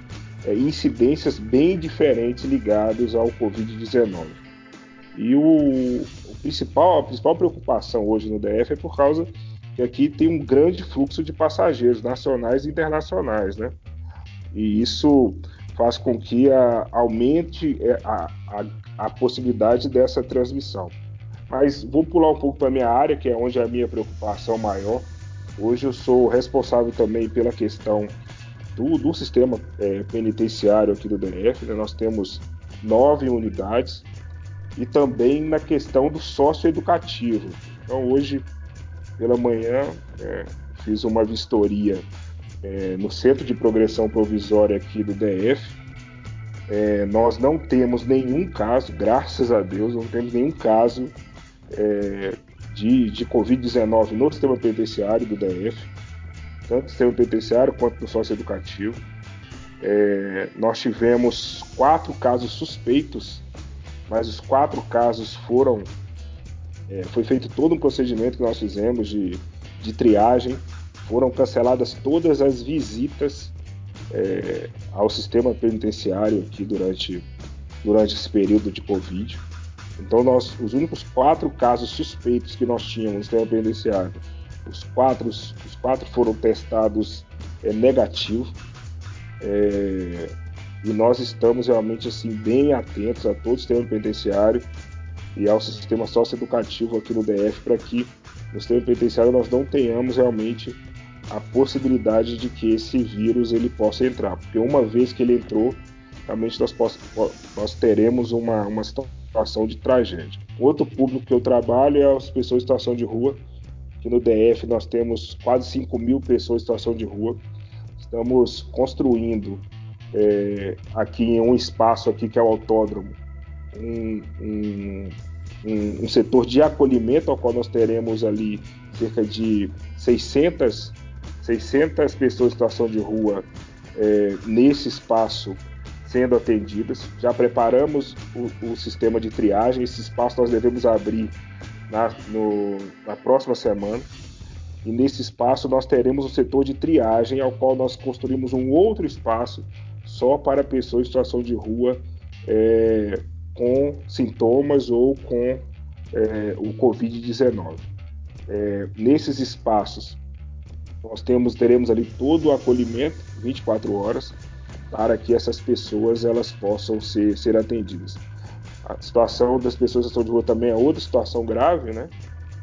é, incidências bem diferentes ligadas ao Covid-19. E o, o, principal, a principal preocupação hoje no DF é por causa que aqui tem um grande fluxo de passageiros nacionais e internacionais, né? E isso faz com que a, aumente é, a, a, a, possibilidade dessa transmissão. Mas vou pular um pouco para a minha área, que é onde a minha preocupação maior. Hoje eu sou responsável também pela questão do, do sistema é, penitenciário aqui do DF. Né? Nós temos nove unidades e também na questão do socioeducativo. Então hoje pela manhã é, fiz uma vistoria é, no Centro de Progressão Provisória aqui do DF. É, nós não temos nenhum caso, graças a Deus, não temos nenhum caso é, de, de Covid-19 no sistema penitenciário do DF, tanto no sistema penitenciário quanto no socioeducativo. É, nós tivemos quatro casos suspeitos, mas os quatro casos foram. É, foi feito todo um procedimento que nós fizemos de, de triagem foram canceladas todas as visitas é, ao sistema penitenciário aqui durante, durante esse período de Covid. Então, nós, os únicos quatro casos suspeitos que nós tínhamos no sistema penitenciário, os quatro, os quatro foram testados é, negativos. É, e nós estamos realmente assim bem atentos a todo o sistema penitenciário e ao sistema socioeducativo aqui no DF para que no sistema penitenciário nós não tenhamos realmente a possibilidade de que esse vírus ele possa entrar, porque uma vez que ele entrou, realmente nós, nós teremos uma, uma situação de tragédia. Outro público que eu trabalho é as pessoas em situação de rua, que no DF nós temos quase 5 mil pessoas em situação de rua. Estamos construindo é, aqui em um espaço aqui que é o autódromo, um, um, um, um setor de acolhimento ao qual nós teremos ali cerca de 600 600 pessoas em situação de rua é, nesse espaço sendo atendidas. Já preparamos o, o, sistema de triagem. Esse espaço nós devemos abrir na, no, na próxima semana. E nesse espaço nós teremos o setor de triagem, ao qual nós construímos um outro espaço só para pessoas em situação de rua é, com sintomas ou com é, o Covid-19. É, nesses espaços nós temos, teremos ali todo o acolhimento, 24 horas, para que essas pessoas elas possam ser, ser atendidas. A situação das pessoas que estão de rua também é outra situação grave, né?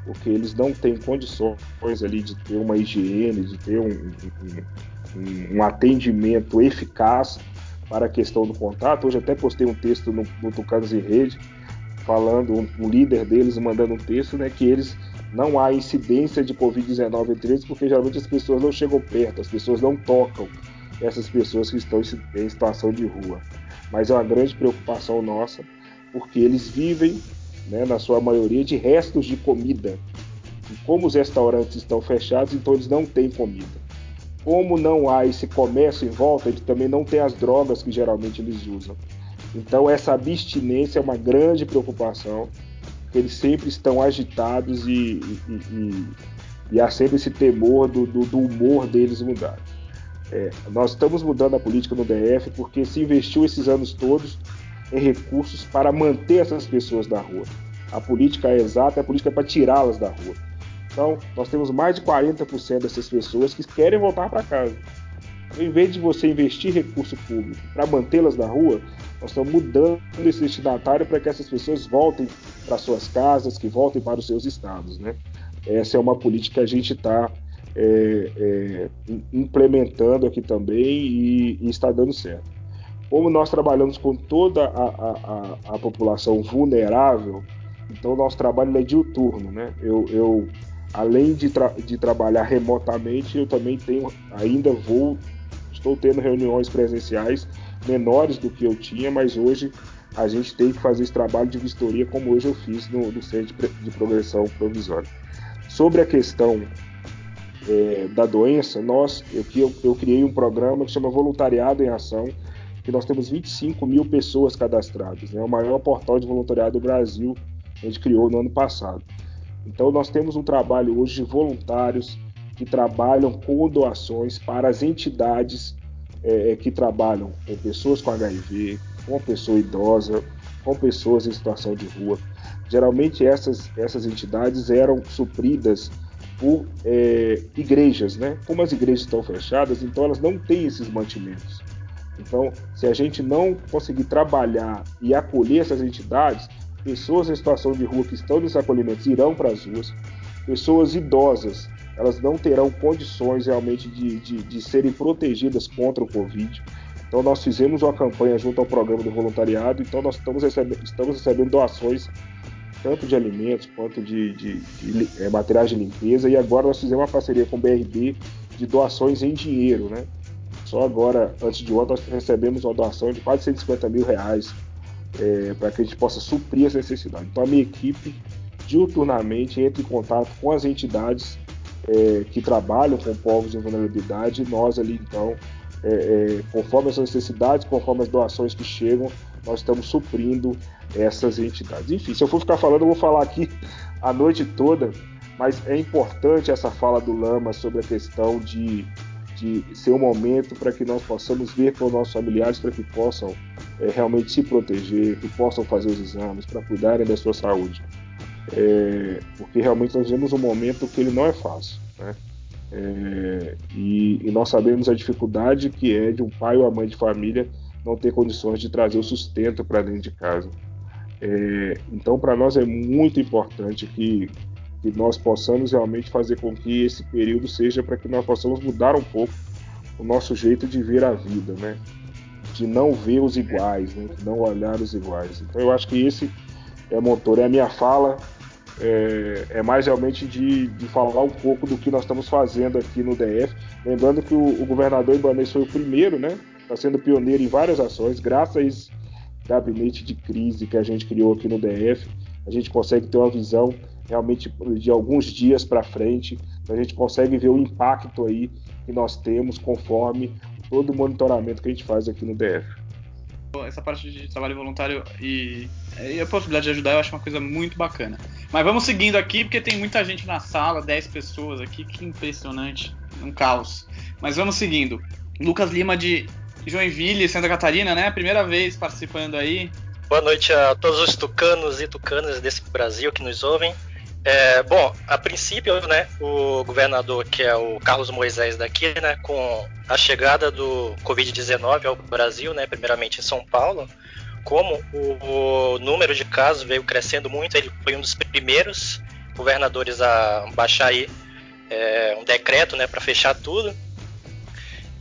Porque eles não têm condições ali de ter uma higiene, de ter um, um, um atendimento eficaz para a questão do contato. Hoje até postei um texto no, no Tucanos em Rede, falando, um, um líder deles mandando um texto, né, que eles não há incidência de Covid-19 entre eles, porque geralmente as pessoas não chegam perto, as pessoas não tocam essas pessoas que estão em situação de rua. Mas é uma grande preocupação nossa, porque eles vivem, né, na sua maioria, de restos de comida. E como os restaurantes estão fechados, então eles não têm comida. Como não há esse comércio em volta, eles também não têm as drogas que geralmente eles usam. Então essa abstinência é uma grande preocupação eles sempre estão agitados e, e, e, e há sempre esse temor do, do, do humor deles mudar. É, nós estamos mudando a política no DF porque se investiu esses anos todos em recursos para manter essas pessoas na rua. A política é exata, a política é para tirá-las da rua. Então, nós temos mais de 40% dessas pessoas que querem voltar para casa. Então, em vez de você investir recurso público para mantê-las na rua, nós estamos mudando esse destinatário para que essas pessoas voltem para suas casas, que voltem para os seus estados. Né? Essa é uma política que a gente está é, é, implementando aqui também e, e, está dando certo. Como nós trabalhamos com toda a, a, a, a população vulnerável, então nosso trabalho é diuturno, né? Eu, eu além de, tra de trabalhar remotamente, eu também tenho, ainda vou, estou tendo reuniões presenciais menores do que eu tinha, mas hoje a gente tem que fazer esse trabalho de vistoria como hoje eu fiz no, no Centro de Progressão Provisória. Sobre a questão é, da doença, nós, eu, eu, eu criei um programa que chama Voluntariado em Ação, que nós temos 25 mil pessoas cadastradas. É né? o maior portal de voluntariado do Brasil, a gente criou no ano passado. Então, nós temos um trabalho hoje de voluntários que trabalham com doações para as entidades é, que trabalham com pessoas com HIV, com pessoa idosa, com pessoas em situação de rua. Geralmente, essas, essas entidades eram supridas por é, igrejas, né? Como as igrejas estão fechadas, então elas não têm esses mantimentos. Então, se a gente não conseguir trabalhar e acolher essas entidades, pessoas em situação de rua que estão nesses acolhimentos irão para as ruas, pessoas idosas, elas não terão condições realmente de, de, de serem protegidas contra o Covid. Então, nós fizemos uma campanha junto ao programa do voluntariado, então nós estamos recebendo, estamos recebendo doações tanto de alimentos quanto de, de, de é, materiais de limpeza, e agora nós fizemos uma parceria com o BRB de doações em dinheiro, né? Só agora, antes de ontem, nós recebemos uma doação de quase 150 mil reais é, para que a gente possa suprir essa necessidade. Então, a minha equipe, diuturnamente, entra em contato com as entidades é, que trabalham com povos em vulnerabilidade, e nós ali, então, é, é, conforme as necessidades, conforme as doações que chegam, nós estamos suprindo essas entidades. Enfim, se eu for ficar falando, eu vou falar aqui a noite toda, mas é importante essa fala do Lama sobre a questão de de ser um momento para que nós possamos ver com os nossos familiares para que possam é, realmente se proteger, que possam fazer os exames, para cuidarem da sua saúde. É, porque realmente nós vivemos um momento que ele não é fácil. Né? É, e, e, nós sabemos a dificuldade que é de um pai ou uma mãe de família não ter condições de trazer o sustento para dentro de casa. É, então, para nós é muito importante que que nós possamos realmente fazer com que esse período seja para que nós possamos mudar um pouco o nosso jeito de ver a vida, né? De não ver os iguais, né? de não olhar os iguais. Então eu acho que esse é motor, é a minha fala, é, é mais realmente de, de, falar um pouco do que nós estamos fazendo aqui no DF. Lembrando que o, o governador Ibanez foi o primeiro, né? Está sendo pioneiro em várias ações, graças a esse gabinete de crise que a gente criou aqui no DF, a gente consegue ter uma visão realmente de alguns dias para frente, a gente consegue ver o impacto aí que nós temos conforme todo o monitoramento que a gente faz aqui no DF. Essa parte de trabalho voluntário e, e a possibilidade de ajudar eu acho uma coisa muito bacana. Mas vamos seguindo aqui, porque tem muita gente na sala, 10 pessoas aqui, que impressionante, um caos. Mas vamos seguindo. Lucas Lima de Joinville, Santa Catarina, né? Primeira vez participando aí. Boa noite a todos os tucanos e tucanas desse Brasil que nos ouvem. É, bom, a princípio, né, o governador, que é o Carlos Moisés daqui, né, com a chegada do Covid-19 ao Brasil, né, primeiramente em São Paulo, como o, o, número de casos veio crescendo muito, ele foi um dos primeiros governadores a baixar aí é, um decreto, né, para fechar tudo.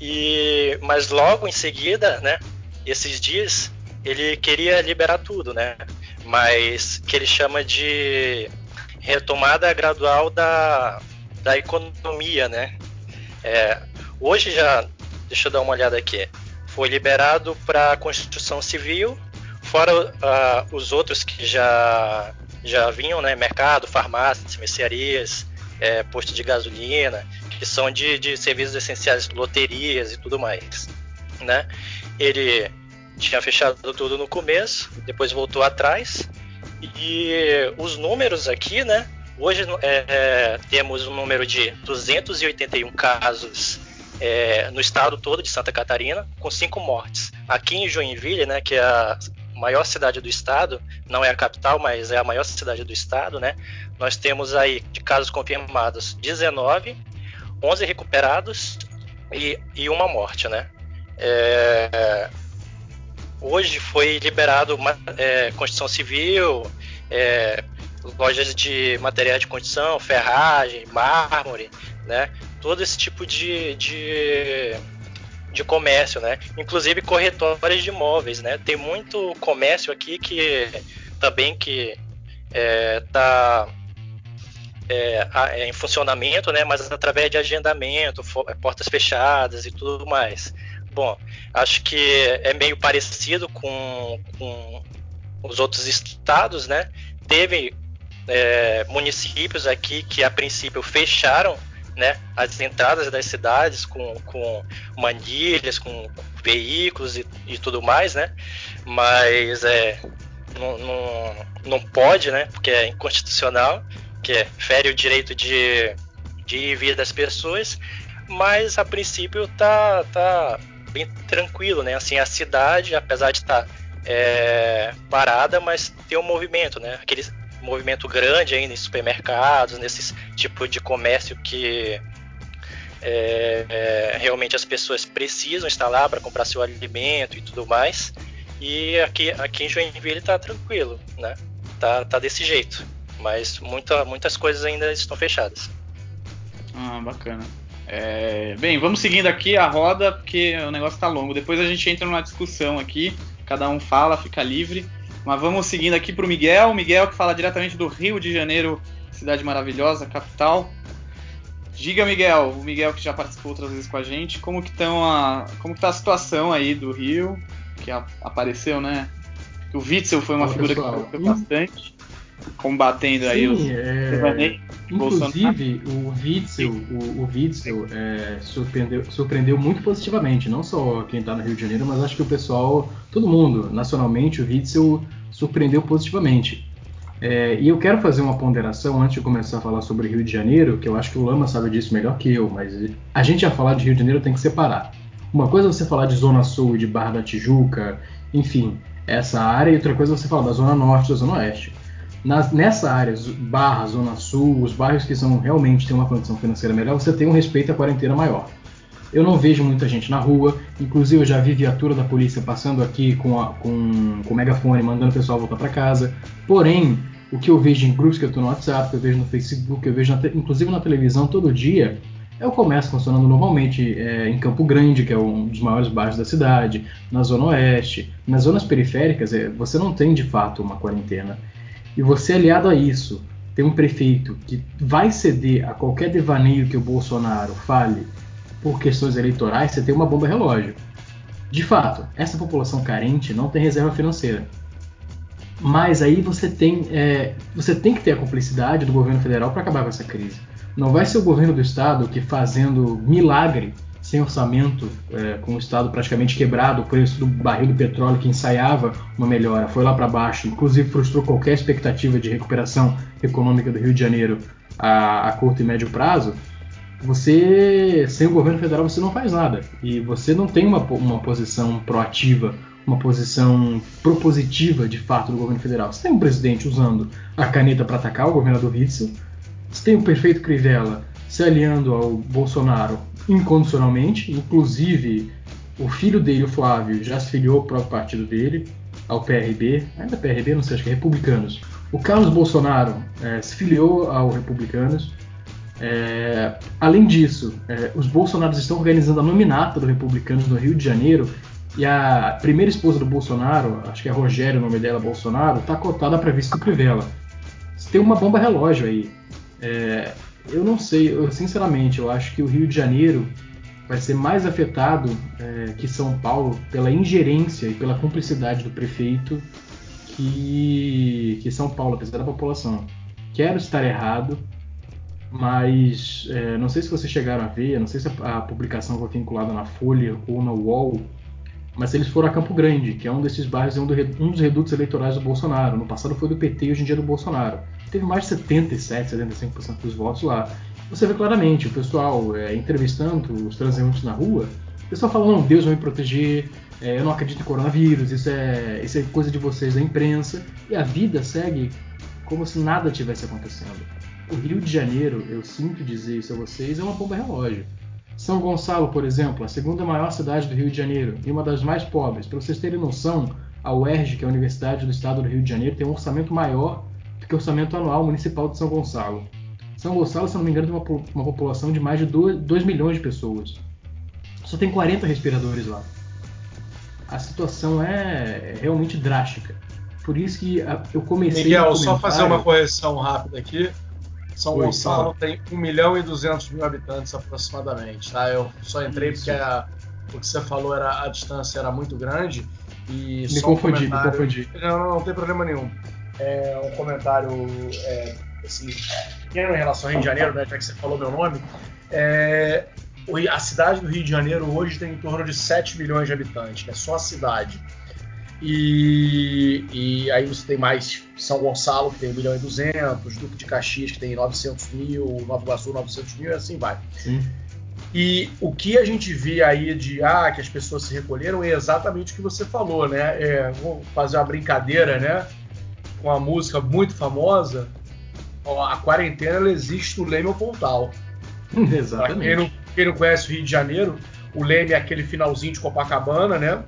E mas logo em seguida, né, esses dias ele queria liberar tudo, né? Mas que ele chama de retomada gradual da, da economia, né? É, hoje já, deixa eu dar uma olhada aqui, foi liberado para construção civil, fora uh, os outros que já já vinham, né? Mercado, farmácias, mercearias, é, posto de gasolina, que são de, de serviços essenciais, loterias e tudo mais, né? Ele tinha fechado tudo no começo, depois voltou atrás e os números aqui, né? Hoje é, é, temos um número de 281 casos é, no estado todo de Santa Catarina, com cinco mortes. Aqui em Joinville, né, que é a maior cidade do estado, não é a capital, mas é a maior cidade do estado, né? Nós temos aí de casos confirmados 19, 11 recuperados e, e uma morte, né? É, hoje foi liberado é, Constituição Civil, é, lojas de materiais de construção, ferragem, mármore, né? Todo esse tipo de, de, de comércio, né? Inclusive corretores de imóveis, né? Tem muito comércio aqui que também que está é, é, em funcionamento, né? Mas através de agendamento, portas fechadas e tudo mais. Bom, acho que é meio parecido com, com os outros estados, né? Teve é, municípios aqui que a princípio fecharam né, as entradas das cidades com, com manilhas, com veículos e, e tudo mais, né? Mas é, não, não, não pode, né? Porque é inconstitucional, que é, fere o direito de, de ir e vir das pessoas, mas a princípio tá, tá bem tranquilo, né? Assim, a cidade, apesar de estar é, parada, mas tem um movimento, né? Aquele movimento grande ainda em supermercados, nesse tipo de comércio que é, é, realmente as pessoas precisam estar lá para comprar seu alimento e tudo mais. E aqui, aqui em Joinville está tranquilo, né? Tá, tá desse jeito. Mas muita, muitas coisas ainda estão fechadas. Ah, bacana. É, bem, vamos seguindo aqui a roda, porque o negócio está longo. Depois a gente entra numa discussão aqui, cada um fala, fica livre. Mas vamos seguindo aqui para o Miguel. Miguel que fala diretamente do Rio de Janeiro, cidade maravilhosa, capital. Diga, Miguel, o Miguel que já participou outras vezes com a gente, como que, tão a, como que tá a situação aí do Rio, que a, apareceu, né? O Witzel foi uma Olá, figura pessoal. que apareceu bastante, combatendo Sim, aí os é... Inclusive, o Witzel, o, o Witzel é, surpreendeu, surpreendeu muito positivamente, não só quem está no Rio de Janeiro, mas acho que o pessoal, todo mundo, nacionalmente, o Witzel surpreendeu positivamente. É, e eu quero fazer uma ponderação antes de começar a falar sobre Rio de Janeiro, que eu acho que o Lama sabe disso melhor que eu, mas a gente a falar de Rio de Janeiro tem que separar. Uma coisa é você falar de Zona Sul e de Barra da Tijuca, enfim, essa área, e outra coisa é você falar da Zona Norte e da Zona Oeste. Nas, nessa área, Barra, Zona Sul, os bairros que são realmente têm uma condição financeira melhor, você tem um respeito à quarentena maior. Eu não vejo muita gente na rua, inclusive eu já vi viatura da polícia passando aqui com, a, com, com o megafone, mandando o pessoal voltar para casa. Porém, o que eu vejo em grupos que eu estou no WhatsApp, que eu vejo no Facebook, que eu vejo na inclusive na televisão todo dia, é o comércio funcionando normalmente é, em Campo Grande, que é um dos maiores bairros da cidade, na Zona Oeste. Nas zonas periféricas, é, você não tem de fato uma quarentena. E você, aliado a isso, tem um prefeito que vai ceder a qualquer devaneio que o Bolsonaro fale por questões eleitorais, você tem uma bomba relógio. De fato, essa população carente não tem reserva financeira. Mas aí você tem, é, você tem que ter a cumplicidade do governo federal para acabar com essa crise. Não vai ser o governo do estado que fazendo milagre, sem orçamento, é, com o estado praticamente quebrado, o preço do barril do petróleo que ensaiava uma melhora foi lá para baixo, inclusive frustrou qualquer expectativa de recuperação econômica do Rio de Janeiro a, a curto e médio prazo você, sem o governo federal, você não faz nada. E você não tem uma, uma posição proativa, uma posição propositiva de fato do governo federal. Você tem um presidente usando a caneta para atacar o governador Witzel, você tem o prefeito Crivella se aliando ao Bolsonaro incondicionalmente, inclusive o filho dele, o Flávio, já se filiou ao próprio partido dele, ao PRB, ainda PRB, não sei, acho que é Republicanos. O Carlos Bolsonaro é, se filiou ao Republicanos. É, além disso, é, os bolsonaros estão organizando a nominata do Republicanos no Rio de Janeiro e a primeira esposa do Bolsonaro, acho que é Rogério o nome dela, Bolsonaro, está cotada para vice do Crivella. Tem uma bomba relógio aí. É, eu não sei, eu, sinceramente, eu acho que o Rio de Janeiro vai ser mais afetado é, que São Paulo pela ingerência e pela cumplicidade do prefeito que, que São Paulo, apesar da população. Quero estar errado, mas é, não sei se vocês chegaram a ver, não sei se a, a, publicação foi vinculada na Folha ou na UOL, mas eles foram a Campo Grande, que é um desses bairros, um, do, um dos redutos eleitorais do Bolsonaro. No passado foi do PT e hoje em dia é do Bolsonaro. Teve mais de 77, 75% dos votos lá. Você vê claramente o pessoal é, entrevistando os transeuntes na rua, o pessoal fala, não, Deus vai me proteger, é, eu não acredito em coronavírus, isso é, isso é coisa de vocês da imprensa, e a vida segue como se nada tivesse acontecendo o Rio de Janeiro, eu sinto dizer isso a vocês, é uma bomba relógio. São Gonçalo, por exemplo, a segunda maior cidade do Rio de Janeiro e uma das mais pobres. Para vocês terem noção, a UERJ, que é a Universidade do Estado do Rio de Janeiro, tem um orçamento maior que o orçamento anual municipal de São Gonçalo. São Gonçalo, se não me engano, tem uma, uma população de mais de 2, 2 milhões de pessoas. só tem 40 respiradores lá. A situação é realmente drástica. Por isso que eu comecei Miguel, só fazer uma correção rápida aqui. São Oi, Gonçalo fala. tem 1 milhão e 200 mil habitantes aproximadamente, tá? Eu só entrei isso. porque a, o que você falou era a distância era muito grande e me confundi, um me confundi. Não, não, não tem problema nenhum. É um comentário é, assim, pequeno em relação ao Rio de Janeiro, né, já que você falou meu nome. É, a cidade do Rio de Janeiro hoje tem em torno de 7 milhões de habitantes, é só a cidade. E, e, aí você tem mais São Gonçalo, que tem 1 milhão e 200, Duque de Caxias, que tem 900 mil, Nova Iguaçu, 900 mil, e assim vai. Sim. E o que a gente vê aí de ah, que as pessoas se recolheram é exatamente o que você falou, né? É, vou fazer uma brincadeira, né? Com a música muito famosa. a quarentena ela existe no Leme ou Pontal. (laughs) Exatamente. Quem não, quem não conhece o Rio de Janeiro, o Leme é aquele finalzinho de Copacabana, né?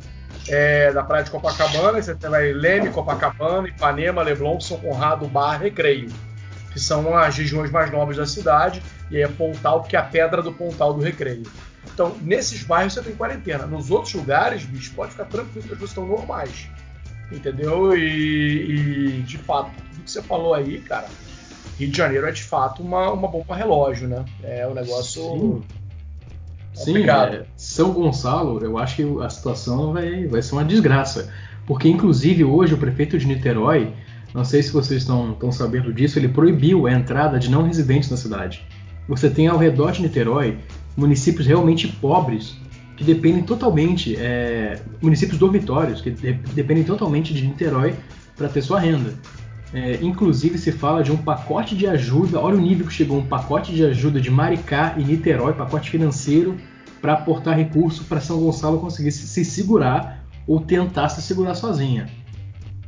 é, da praia de Copacabana, você vai Leme, Copacabana, Ipanema, Leblon, São Conrado, Bar, Recreio, que são as regiões mais nobres da cidade, e aí é Pontal, porque é a pedra do Pontal do Recreio. Então, nesses bairros você tem quarentena. Nos outros lugares, bicho, pode ficar tranquilo que as coisas estão normais. Entendeu? E, e, de fato, tudo que você falou aí, cara, Rio de Janeiro é de fato uma, uma bomba relógio, né? É um negócio. Sim. Sim, é, São Gonçalo, eu acho que a situação vai, vai ser uma desgraça. Porque, inclusive, hoje o prefeito de Niterói, não sei se vocês estão, estão sabendo disso, ele proibiu a entrada de não residentes na cidade. Você tem ao redor de Niterói municípios realmente pobres que dependem totalmente, é, municípios dormitórios que de, dependem totalmente de Niterói para ter sua renda. É, inclusive se fala de um pacote de ajuda, olha o nível que chegou, um pacote de ajuda de Maricá e Niterói, pacote financeiro para aportar recurso para São Gonçalo conseguir se, se, segurar ou tentar se segurar sozinha.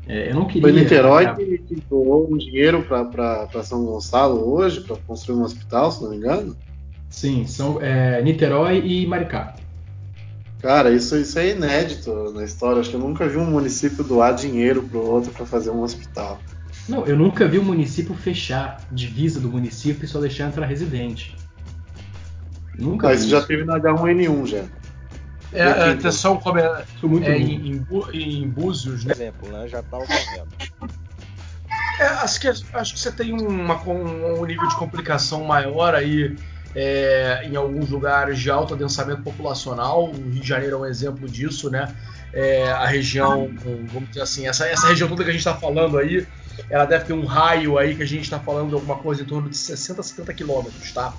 É, eu não queria. Foi Niterói é, que, que doou um dinheiro para São Gonçalo hoje para construir um hospital, se não me engano? Sim, são é, Niterói e Maricá. Cara, isso, isso é inédito na história. Acho que eu nunca vi um município doar dinheiro para o outro para fazer um hospital. Não, eu nunca vi o município fechar divisa do município e só deixar entrar residente. Nunca isso já teve na H1N1 já. É, é atenção, como é, muito é em, em, em Búzios, né? Exemplo, né? Já está ocorrendo. É, acho, que, acho que você tem uma, um nível de complicação maior aí é, em alguns lugares de alto adensamento populacional. O Rio de Janeiro é um exemplo disso, né? É, a região, vamos dizer assim, essa, essa região toda que a gente está falando aí, ela deve ter um raio aí que a gente está falando de alguma coisa em torno de 60, 70 quilômetros, tá?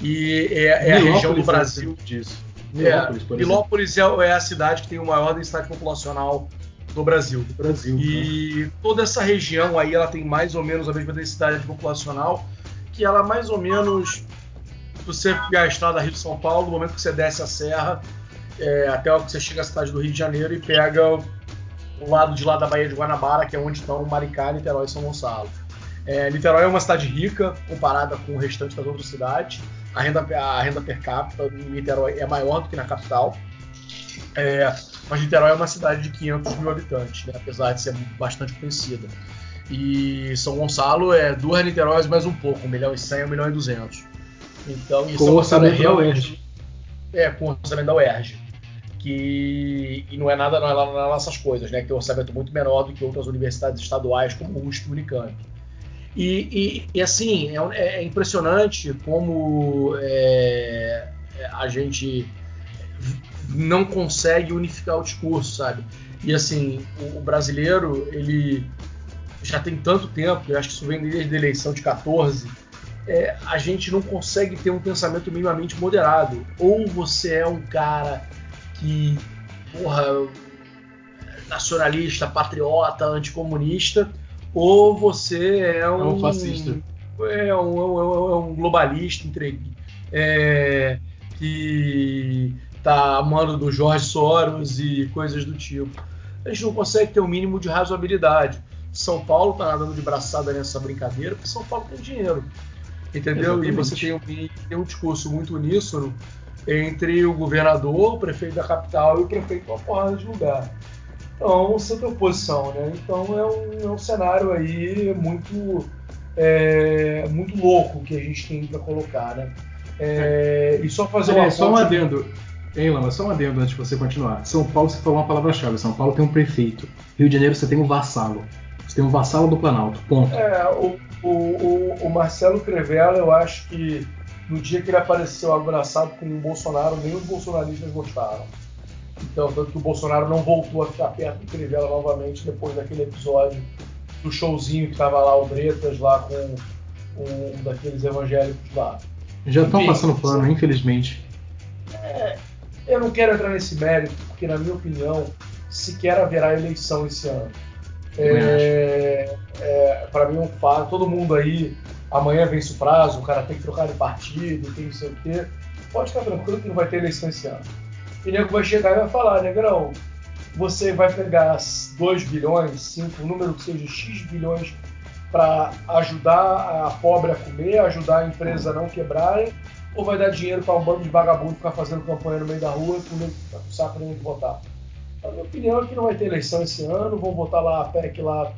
E é, é a região do Brasil. Disso. Milópolis, é, Milópolis é, é, a cidade que tem o maior densidade populacional do Brasil. Do Brasil. E né? toda essa região aí ela tem mais ou menos a mesma densidade populacional, que ela mais ou menos, você pegar a estrada Rio de São Paulo, no momento que você desce a serra, é, até que você chega à cidade do Rio de Janeiro e pega o lado de lá da Baía de Guanabara, que é onde estão Maricá, Niterói e São Gonçalo. É, Niterói é uma cidade rica comparada com o restante das outras cidades. A renda, a renda per capita em Niterói é maior do que na capital. É, mas Niterói é uma cidade de 500 mil habitantes, né, apesar de ser bastante conhecida. E São Gonçalo é duas Niteróis mais um pouco, 1 milhão e 100, 1 milhão e 200. Então, com o orçamento é da UERJ. É, com o orçamento da UERJ que e não é nada não é, não é nossas coisas, né? Que tem um orçamento muito menor do que outras universidades estaduais como o USP e Unicamp. E, e, e assim é, é, impressionante como é, a gente não consegue unificar o discurso, sabe? E assim o, o brasileiro ele já tem tanto tempo, eu acho que isso vem desde a eleição de 14, é, a gente não consegue ter um pensamento minimamente moderado. Ou você é um cara que, porra, nacionalista, patriota, anticomunista, ou você é um, é um fascista. É um, é um, é globalista entregue, é, que tá amando do Jorge Soros e coisas do tipo. A gente não consegue ter o um mínimo de razoabilidade. São Paulo tá nadando de braçada nessa brincadeira porque São Paulo tem dinheiro. Entendeu? Exatamente. E você tem um, tem um discurso muito uníssono entre o governador, o prefeito da capital e o prefeito de uma porrada de lugar. Então, sempre oposição, né? Então é um, é um cenário aí muito, é, muito louco que a gente tem para colocar, né? É, e só fazer uma só um adendo. Ei, Lama, só um adendo antes de você continuar. São Paulo, você falou uma palavra-chave. São Paulo tem um prefeito. Rio de Janeiro, você tem um vassalo. Você tem um vassalo do Planalto. Ponto. É, o, o, o, o Marcelo Crevella, eu acho que no dia que ele apareceu abraçado com o Bolsonaro, nem os bolsonaristas gostaram. Então, tanto que o Bolsonaro não voltou a ficar perto do Crivella novamente depois daquele episódio do showzinho que tava lá o Bretas lá com um daqueles evangélicos lá. Já estão passando pano, infelizmente. É, eu não quero entrar nesse mérito, porque na minha opinião, sequer haverá eleição esse ano. É, para mim é um fato, todo mundo aí, amanhã vence o prazo, o cara tem que trocar de partido, tem não sei o quê. Pode ficar tranquilo que não vai ter eleição esse ano. E o nego vai chegar e vai falar, negrão, você vai pegar 2 bilhões, 5, o número que seja X bilhões para ajudar a pobre a comer, ajudar a empresa a não quebrarem, ou vai dar dinheiro para um bando de vagabundo ficar fazendo campanha no meio da rua com o saco nem votar? A minha opinião é que não vai ter eleição esse ano, vão votar lá a PEC lá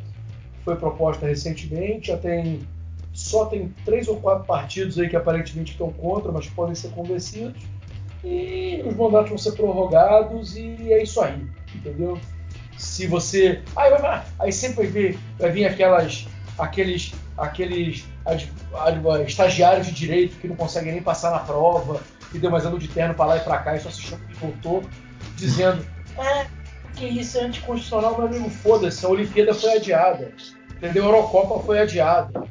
foi proposta recentemente, já tem só tem três ou quatro partidos aí que aparentemente estão contra, mas podem ser convencidos e os mandatos vão ser prorrogados e é isso aí, entendeu? Se você. Aí, vai, aí sempre vai, ver, vai vir aquelas, aqueles, aqueles ad, ad, estagiários de direito que não conseguem nem passar na prova, que deu mais ano de terno para lá e para cá e só se chama que voltou, dizendo: é, que isso é anticonstitucional, meu amigo, foda-se, a Olimpíada foi adiada, entendeu? A Eurocopa foi adiada,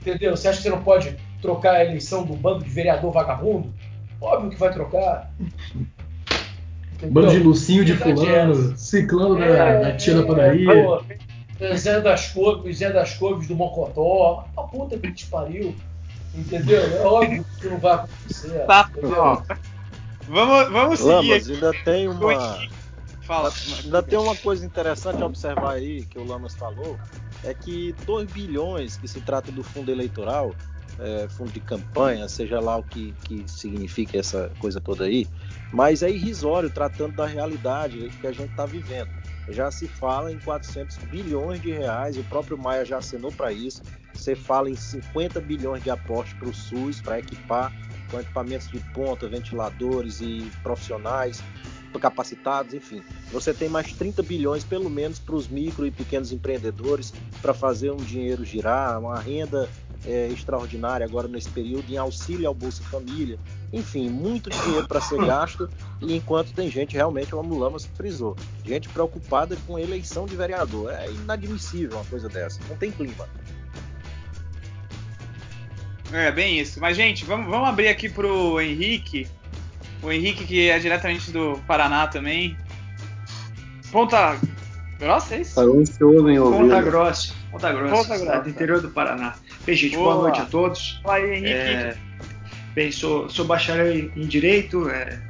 entendeu? Você acha que você não pode trocar a eleição do bando de vereador vagabundo? Óbvio que vai trocar. Bando de Lucinho de fulano, ciclano é, da, da tia é, da padaria. Pô, Zé das Couves, Zé das Couves do Mocotó. A puta que te pariu. Entendeu? É óbvio que não vai acontecer. Tá, vamos, vamos seguir. Lamas, ainda tem uma. Fala. Ainda tem uma coisa interessante a observar aí, que o Lamas falou, é que 2 bilhões que se trata do fundo eleitoral é, fundo de campanha, seja lá o que, que significa essa coisa toda aí, mas é irrisório tratando da realidade que a gente está vivendo. Já se fala em 400 bilhões de reais, o próprio Maia já assinou para isso. Você fala em 50 bilhões de aporte para o SUS, para equipar com equipamentos de ponta, ventiladores e profissionais capacitados, enfim. Você tem mais 30 bilhões, pelo menos, para os micro e pequenos empreendedores, para fazer um dinheiro girar, uma renda é, extraordinária agora nesse período, em auxílio ao Bolsa Família. Enfim, muito dinheiro para ser gasto, e enquanto tem gente, realmente, o Lamas frisou, gente preocupada com eleição de vereador. É inadmissível uma coisa dessa, não tem clima. É, bem isso. Mas, gente, vamos, vamos abrir aqui pro Henrique. O Henrique, que é diretamente do Paraná também. Ponta Grossa, é isso? Tá ansioso em ouvir. Ponta Grossa. Ponta Grossa, Ponta Grossa. do interior do Paraná. Bem, gente, boa, boa noite a todos. Fala Henrique. É, bem, sou, sou bacharel em Direito. É,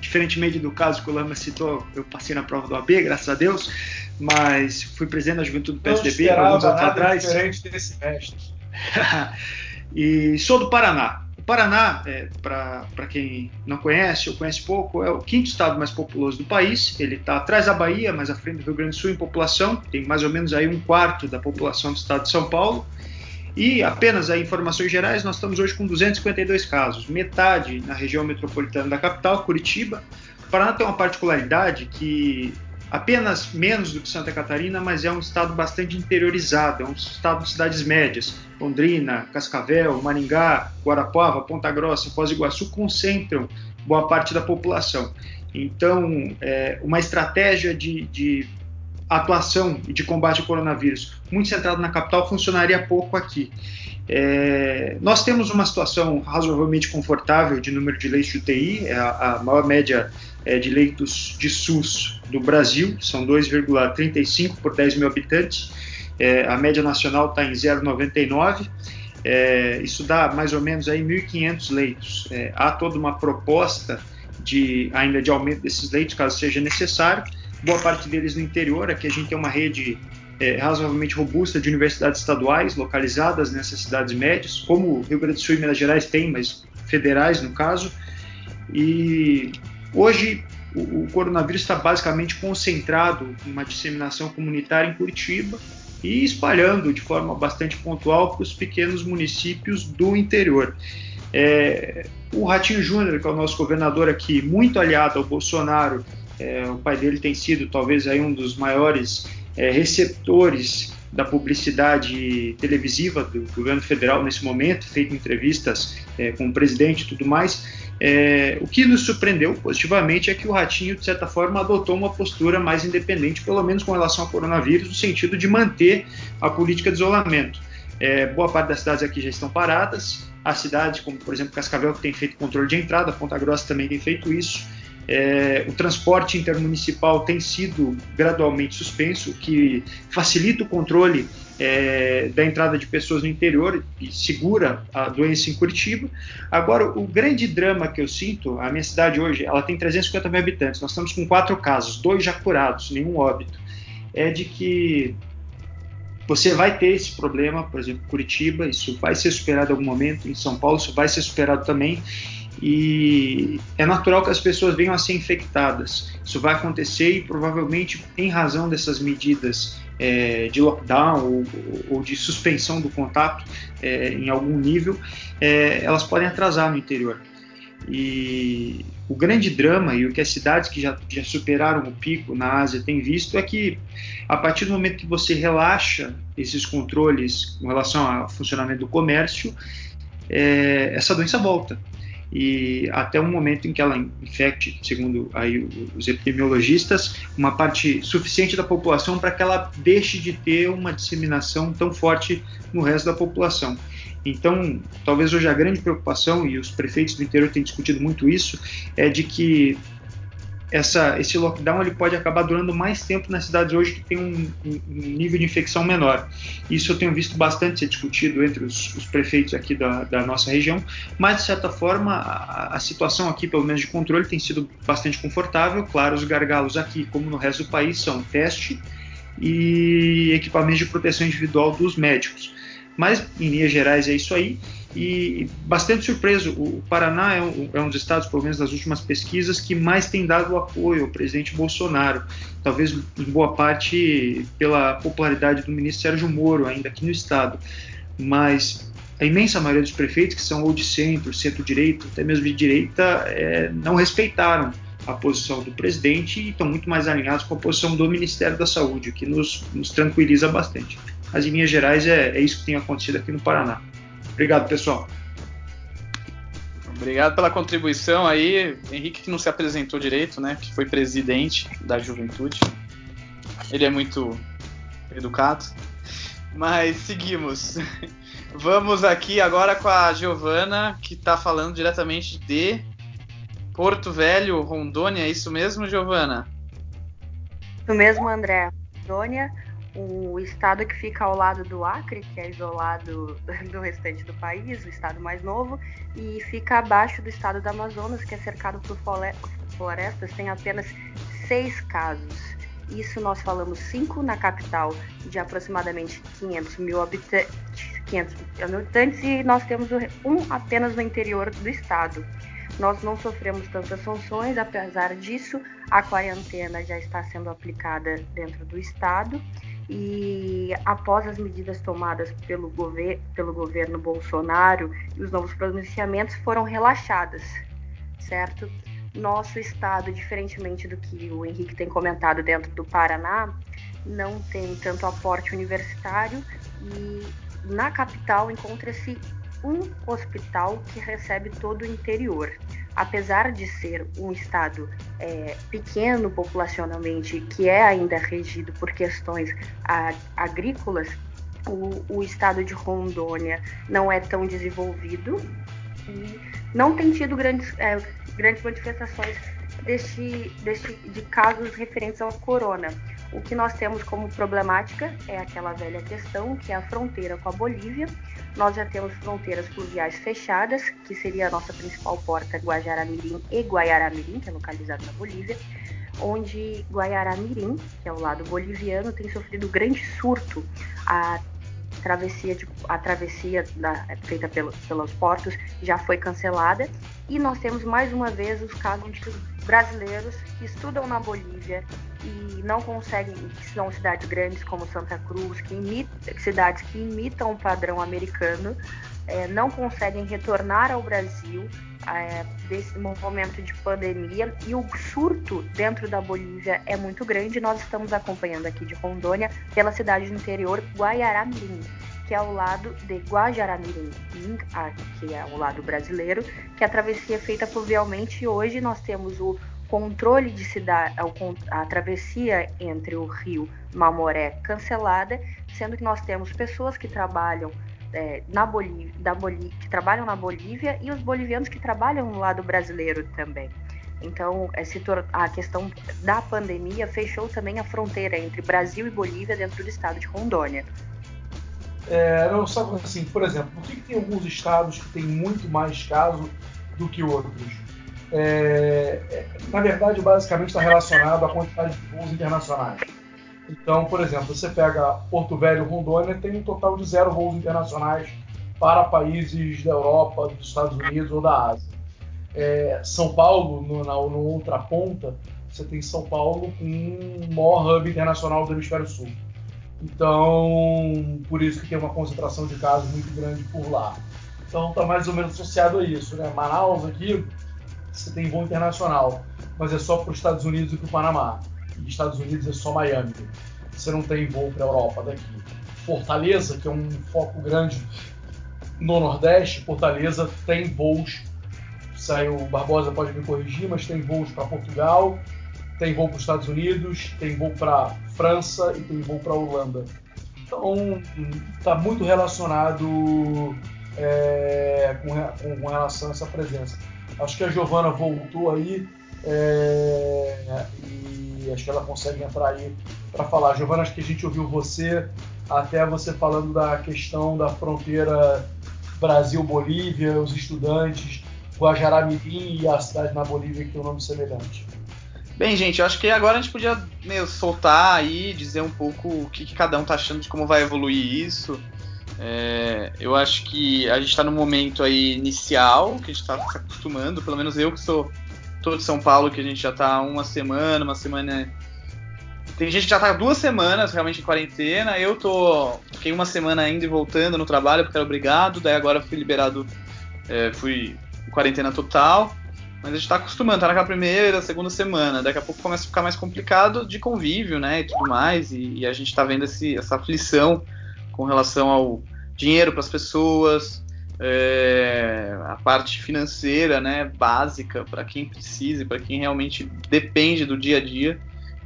diferentemente do caso que o Lama citou, eu passei na prova do AB, graças a Deus, mas fui presidente da juventude do PSDB alguns anos atrás. diferente desse mestre. (laughs) e sou do Paraná. O Paraná, é, para quem não conhece ou conhece pouco, é o quinto estado mais populoso do país. Ele está atrás da Bahia, mas à frente do Rio Grande do Sul em população. Tem mais ou menos aí um quarto da população do estado de São Paulo. E apenas aí, informações gerais, nós estamos hoje com 252 casos, metade na região metropolitana da capital, Curitiba. O Paraná tem uma particularidade que apenas menos do que Santa Catarina, mas é um estado bastante interiorizado, é um estado de cidades médias. Londrina, Cascavel, Maringá, Guarapuava, Ponta Grossa, Foz do Iguaçu concentram boa parte da população. Então, é, uma estratégia de, de atuação e de combate ao coronavírus muito centrado na capital funcionaria pouco aqui. É, nós temos uma situação razoavelmente confortável de número de leitos de UTI, é a, a maior média é, de leitos de SUS do Brasil, são 2,35 por 10 mil habitantes, é, a média nacional está em 0,99. É, isso dá mais ou menos aí 1.500 leitos. É, há toda uma proposta de ainda de aumento desses leitos, caso seja necessário boa parte deles no interior. Aqui a gente tem uma rede é, razoavelmente robusta de universidades estaduais localizadas nessas cidades médias, como Rio Grande do Sul e Minas Gerais têm, mas federais no caso. E hoje o, o coronavírus está basicamente concentrado em uma disseminação comunitária em Curitiba e espalhando de forma bastante pontual para os pequenos municípios do interior. É, o Ratinho Júnior, que é o nosso governador aqui, muito aliado ao Bolsonaro, é, o pai dele tem sido talvez aí um dos maiores é, receptores da publicidade televisiva do governo federal nesse momento, feito entrevistas é, com o presidente e tudo mais. É, o que nos surpreendeu positivamente é que o Ratinho, de certa forma, adotou uma postura mais independente, pelo menos com relação ao coronavírus, no sentido de manter a política de isolamento. É, boa parte das cidades aqui já estão paradas, as cidades, como por exemplo Cascavel, que tem feito controle de entrada, Ponta Grossa também tem feito isso. É, o transporte intermunicipal tem sido gradualmente suspenso, o que facilita o controle é, da entrada de pessoas no interior e segura a doença em Curitiba. Agora, o grande drama que eu sinto, a minha cidade hoje, ela tem 350 mil habitantes, nós estamos com quatro casos, dois já curados, nenhum óbito, é de que você vai ter esse problema, por exemplo, Curitiba, isso vai ser superado em algum momento, em São Paulo isso vai ser superado também, e é natural que as pessoas venham a ser infectadas. Isso vai acontecer e provavelmente, em razão dessas medidas é, de lockdown ou, ou, de suspensão do contato é, em algum nível, é, elas podem atrasar no interior. E o grande drama e o que as cidades que já, já superaram o pico na Ásia têm visto é que, a partir do momento que você relaxa esses controles com relação ao funcionamento do comércio, é, essa doença volta e até um momento em que ela infecte, segundo aí os epidemiologistas, uma parte suficiente da população para que ela deixe de ter uma disseminação tão forte no resto da população. Então, talvez hoje a grande preocupação, e os prefeitos do interior têm discutido muito isso, é de que essa, esse lockdown ele pode acabar durando mais tempo nas cidades hoje que tem um, um, nível de infecção menor. Isso eu tenho visto bastante ser discutido entre os, os prefeitos aqui da, da, nossa região, mas de certa forma a, a, situação aqui, pelo menos de controle, tem sido bastante confortável. Claro, os gargalos aqui, como no resto do país, são teste e equipamentos de proteção individual dos médicos. Mas, em linhas gerais, é isso aí e bastante surpreso. O Paraná é um, é um, dos estados, pelo menos nas últimas pesquisas, que mais tem dado apoio ao presidente Bolsonaro. Talvez em boa parte pela popularidade do ministro Sérgio Moro, ainda aqui no estado. Mas a imensa maioria dos prefeitos, que são ou de centro, centro-direita, até mesmo de direita, é, não respeitaram a posição do presidente e estão muito mais alinhados com a posição do Ministério da Saúde, o que nos, nos tranquiliza bastante. Mas, em linhas gerais, é, é isso que tem acontecido aqui no Paraná. Obrigado, pessoal. Obrigado pela contribuição aí. Henrique que não se apresentou direito, né? Que foi presidente da juventude. Ele é muito educado. Mas seguimos. (laughs) Vamos aqui agora com a Giovana, que está falando diretamente de Porto Velho, Rondônia. É isso mesmo, Giovana? Isso mesmo, André. Rondônia, o estado que fica ao lado do Acre, que é isolado (laughs) do restante do país, o estado mais novo, e fica abaixo do estado do Amazonas, que é cercado por florestas, tem apenas seis casos. Isso nós falamos cinco na capital, de aproximadamente 500 mil habitantes, 500 habitantes e nós temos um apenas no interior do estado. Nós não sofremos tantas sanções, apesar disso, a quarentena já está sendo aplicada dentro do estado e após as medidas tomadas pelo, gover pelo governo Bolsonaro e os novos pronunciamentos foram relaxadas, certo? Nosso estado, diferentemente do que o Henrique tem comentado dentro do Paraná, não tem tanto aporte universitário e na capital encontra-se um hospital que recebe todo o interior apesar de ser um estado é, pequeno populacionalmente, que é ainda regido por questões agrícolas, o, o, estado de Rondônia não é tão desenvolvido e não tem tido grandes, é, grandes manifestações deste, deste, de casos referentes ao corona. O que nós temos como problemática é aquela velha questão que é a fronteira com a Bolívia. Nós já temos fronteiras fluviais fechadas, que seria a nossa principal porta Guajará-Mirim e Guaiará-Mirim, que é localizado na Bolívia, onde Guaiará-Mirim, que é o lado boliviano, tem sofrido grande surto. A travessia, de, a travessia da, feita pelo, pelos portos já foi cancelada. E nós temos mais uma vez os casos de brasileiros que estudam na Bolívia e não conseguem, que são cidades grandes como Santa Cruz, que imita, cidades que imitam o padrão americano, é, não conseguem retornar ao Brasil é, desse momento de pandemia e o surto dentro da Bolívia é muito grande. Nós estamos acompanhando aqui de Rondônia pela cidade do interior Guaiará-Mirim, que é ao lado de Guajará-Mirim, que é ao lado brasileiro, que a travessia é feita fluvialmente e hoje nós temos o controle de cidade, a travessia entre o rio Mamoré cancelada, sendo que nós temos pessoas que trabalham é, na da Bolívia, que trabalham na Bolívia e os bolivianos que trabalham no lado brasileiro também. Então, a questão da pandemia fechou também a fronteira entre Brasil e Bolívia dentro do estado de Rondônia. É, não, sabe assim, por exemplo, por que, que, tem alguns estados que têm muito mais casos do que outros? É, é, na verdade, basicamente está relacionado à quantidade de voos internacionais. Então, por exemplo, você pega Porto Velho, Rondônia, tem um total de zero voos internacionais para países da Europa, dos Estados Unidos ou da Ásia. É, São Paulo, no, na, na, outra ponta, você tem São Paulo com o maior hub internacional do hemisfério sul. Então, por isso que tem uma concentração de casos muito grande por lá. Então, está mais ou menos associado a isso. Né? Manaus aqui, você tem voo internacional, mas é só para os Estados Unidos e para o Panamá e Estados Unidos é só Miami. Você não tem voo para a Europa daqui. Fortaleza, que é um foco grande no Nordeste, Fortaleza tem voos. Saiu, Barbosa pode me corrigir, mas tem voos para Portugal, tem voo para os Estados Unidos, tem voo para França e tem voo para Holanda. Então, está muito relacionado é, com, com, relação a essa presença. Acho que a Giovana voltou aí é, e acho que ela consegue entrar aí para falar. Giovana, acho que a gente ouviu você, até você falando da questão da fronteira Brasil-Bolívia, os estudantes, Guajará-Mirim e a cidade na Bolívia que tem um nome semelhante. Bem, gente, eu acho que agora a gente podia meu, soltar aí, dizer um pouco o que, que cada um está achando de como vai evoluir isso. É, eu acho que a gente está no momento aí inicial, que a gente está se acostumando, pelo menos eu que sou tô de São Paulo, que a gente já tá uma semana, uma semana. Tem gente que já tá duas semanas realmente em quarentena. Eu tô. Fiquei uma semana ainda e voltando no trabalho porque era obrigado. Daí agora fui liberado. É, fui em quarentena total. Mas a gente tá acostumando, tá naquela primeira, segunda semana. Daqui a pouco começa a ficar mais complicado de convívio, né? E tudo mais. E, e a gente tá vendo esse, essa aflição com relação ao dinheiro para as pessoas, é, a parte financeira, né, básica para quem precisa, para quem realmente depende do dia a dia,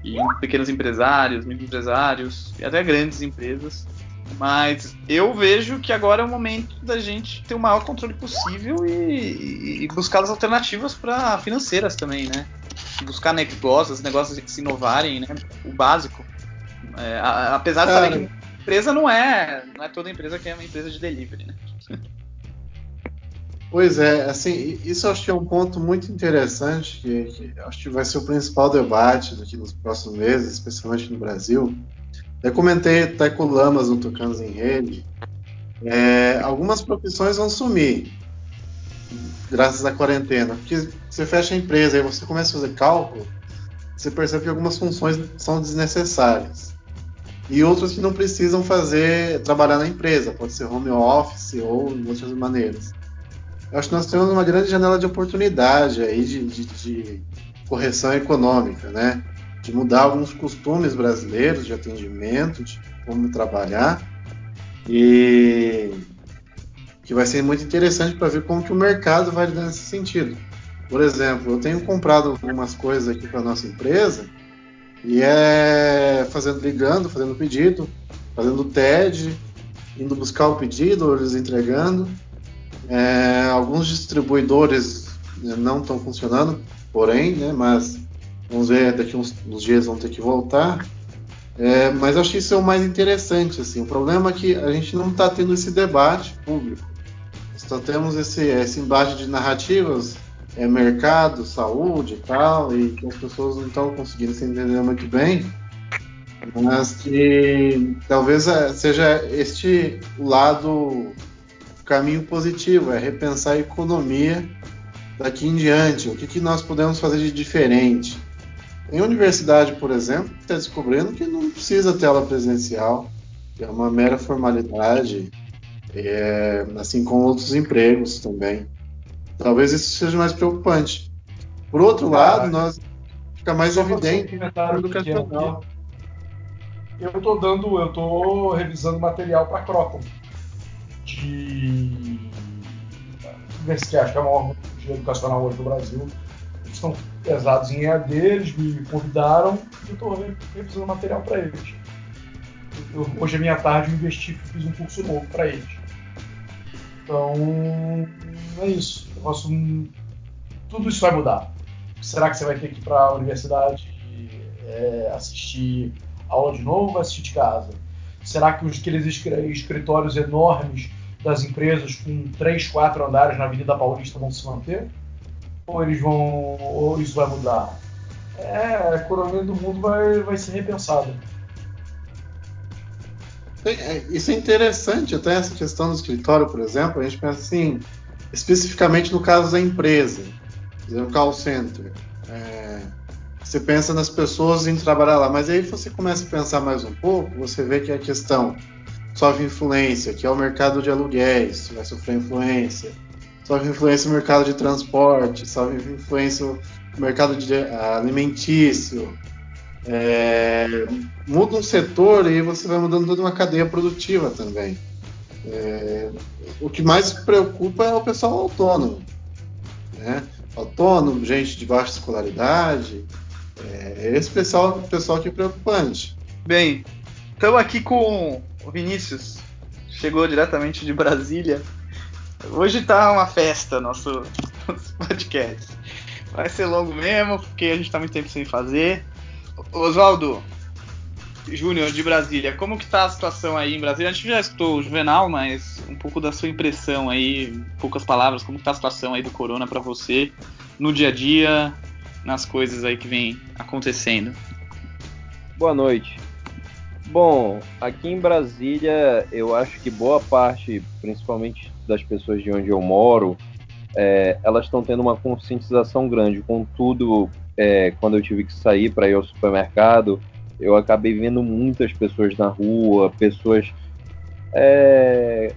e pequenos empresários, microempresários e até grandes empresas. Mas eu vejo que agora é o momento da gente ter o maior controle possível e, e buscar as alternativas para financeiras também, né? Buscar negócios, negócios que se inovarem, né? O básico. É, a, apesar de saber que empresa não é, não é toda empresa que é uma empresa de delivery, né? Pois é, assim, isso acho que é um ponto muito interessante, que, que acho que vai ser o principal debate daqui nos próximos meses, especialmente no Brasil. Eu comentei até com o Lamas no Tucanos em Rede, é, algumas profissões vão sumir, graças à quarentena, porque você fecha a empresa e você começa a fazer cálculo, você percebe que algumas funções são desnecessárias. E outras que não precisam fazer, trabalhar na empresa, pode ser home office ou de outras maneiras. Eu acho que nós temos uma grande janela de oportunidade aí de, de, de correção econômica, né? De mudar alguns costumes brasileiros de atendimento, de como trabalhar e que vai ser muito interessante para ver como que o mercado vai nesse sentido. Por exemplo, eu tenho comprado algumas coisas aqui para nossa empresa e é fazendo ligando, fazendo pedido, fazendo TED, indo buscar o pedido, eles entregando. É, alguns distribuidores né, não estão funcionando, porém, né, mas vamos ver daqui uns, uns dias vão ter que voltar. É, mas acho que isso é o mais interessante. Assim. O problema é que a gente não está tendo esse debate público. Só temos esse, esse embate de narrativas, é, mercado, saúde e tal, e que as pessoas não estão conseguindo se entender muito bem. mas que talvez é, seja este lado caminho positivo, é repensar a economia daqui em diante, o que, que nós podemos fazer de diferente. Em universidade, por exemplo, está descobrindo que não precisa tela presencial, é uma mera formalidade, é, assim como outros empregos também. Talvez isso seja mais preocupante. Por outro lado, nós fica mais evidente educacional. Eu estou dando, eu estou revisando material para Crocom de acho que é uma órgão educacional hoje no Brasil. Estão pesados em EAD, eles me convidaram e estou revisando material para eles. Eu, hoje, à minha tarde, eu investi, fiz um curso novo para eles. Então, é isso. Eu posso, tudo isso vai mudar. Será que você vai ter que ir para a universidade é, assistir aula de novo ou assistir de casa? Será que os, aqueles escritórios enormes das empresas com três, quatro andares na Avenida Paulista vão se manter? Ou eles vão. ou isso vai mudar? É, a economia do mundo vai, vai ser repensada. É, isso é interessante, até essa questão do escritório, por exemplo, a gente pensa assim, especificamente no caso da empresa, no call center. É, você pensa nas pessoas em trabalhar lá, mas aí você começa a pensar mais um pouco, você vê que a questão sofre influência, que é o mercado de aluguéis, vai sofrer influência, sofre influência no mercado de transporte, sofre influência no mercado de alimentício, é, muda um setor e você vai mudando toda uma cadeia produtiva também. É, o que mais preocupa é o pessoal autônomo. Né? Autônomo, gente de baixa escolaridade. É, esse pessoal, pessoal que é preocupante. Bem, estamos aqui com o Vinícius. Chegou diretamente de Brasília. Hoje tá uma festa nosso, nosso podcast. Vai ser longo mesmo, porque a gente tá muito tempo sem fazer. Oswaldo Júnior de Brasília, como que tá a situação aí em Brasília? A gente já escutou o Juvenal, mas um pouco da sua impressão aí, poucas palavras, como que tá a situação aí do corona para você no dia a dia, nas coisas aí que vem acontecendo? Boa noite. Bom, aqui em Brasília, eu acho que boa parte, principalmente das pessoas de onde eu moro, é, elas estão tendo uma conscientização grande. Contudo, é, quando eu tive que sair para ir ao supermercado, eu acabei vendo muitas pessoas na rua, pessoas é,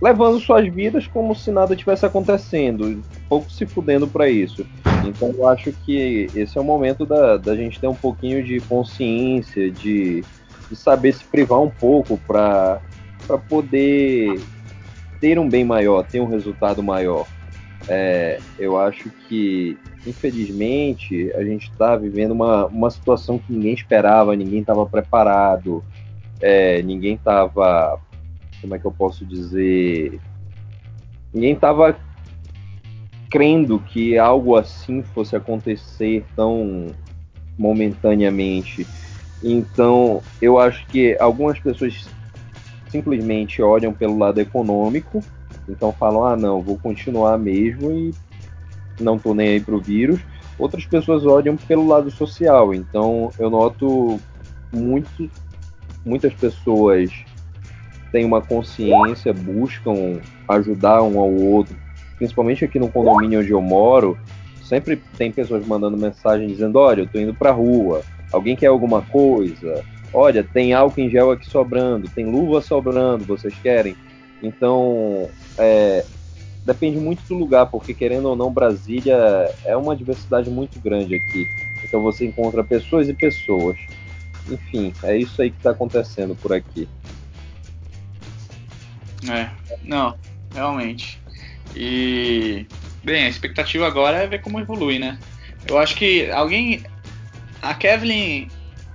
levando suas vidas como se nada tivesse acontecendo, pouco se fudendo para isso. Então eu acho que esse é o momento da, da gente ter um pouquinho de consciência, de, de saber se privar um pouco para poder ter um bem maior, ter um resultado maior. É, eu acho que, infelizmente, a gente está vivendo uma, uma situação que ninguém esperava, ninguém estava preparado, é, ninguém estava. Como é que eu posso dizer? Ninguém estava crendo que algo assim fosse acontecer tão momentaneamente. Então, eu acho que algumas pessoas simplesmente olham pelo lado econômico então falam, ah não, vou continuar mesmo e não tô nem aí pro vírus. Outras pessoas olham pelo lado social, então eu noto muito, muitas pessoas têm uma consciência, buscam ajudar um ao outro, principalmente aqui no condomínio onde eu moro, sempre tem pessoas mandando mensagem dizendo, olha, eu tô indo pra rua, alguém quer alguma coisa? Olha, tem álcool em gel aqui sobrando, tem luva sobrando, vocês querem? Então, é, depende muito do lugar, porque querendo ou não, Brasília é uma diversidade muito grande aqui. Então você encontra pessoas e pessoas. Enfim, é isso aí que está acontecendo por aqui. É, não, realmente. E bem, a expectativa agora é ver como evolui, né? Eu acho que alguém. A Kevin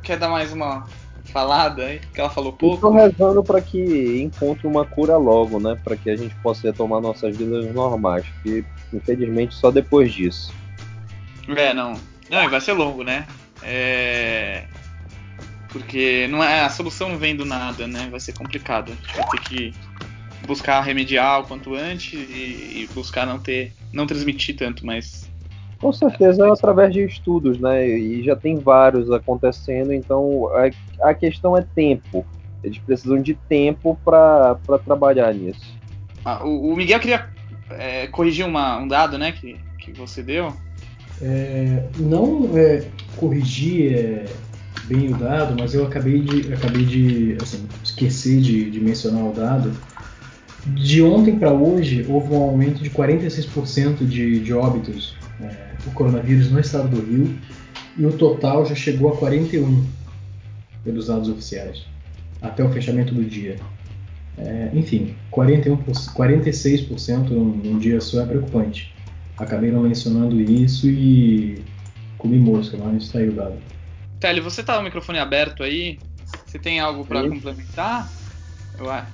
quer dar mais uma falada, hein? que ela falou pouco. Estou rezando para que encontre uma cura logo, né? Para que a gente possa retomar nossas vidas normais. Que infelizmente só depois disso. É, não. Não, e vai ser longo, né? É... Porque não é, a solução não vem do nada, né? Vai ser complicado. A gente vai ter que buscar remediar o quanto antes e, e buscar não ter. não transmitir tanto, mas Com certeza é através de estudos, né? E já tem vários acontecendo, então a, a questão é tempo. Eles precisam de tempo para trabalhar nisso. Ah, o, o, Miguel queria é, corrigir uma, um dado, né, que, que você deu. É, não é, corrigir é, bem o dado, mas eu acabei de, acabei de assim, esquecer de, de mencionar o dado. De ontem para hoje houve um aumento de 46% de, de óbitos é, por coronavírus no estado do Rio e o total já chegou a 41 pelos dados oficiais até o fechamento do dia. É, enfim, 41, 46% num, num dia só é preocupante. Acabei não mencionando isso e comi mosca, mas está aí o dado. Telly, você tá o microfone aberto aí? Você tem algo para complementar? Ué.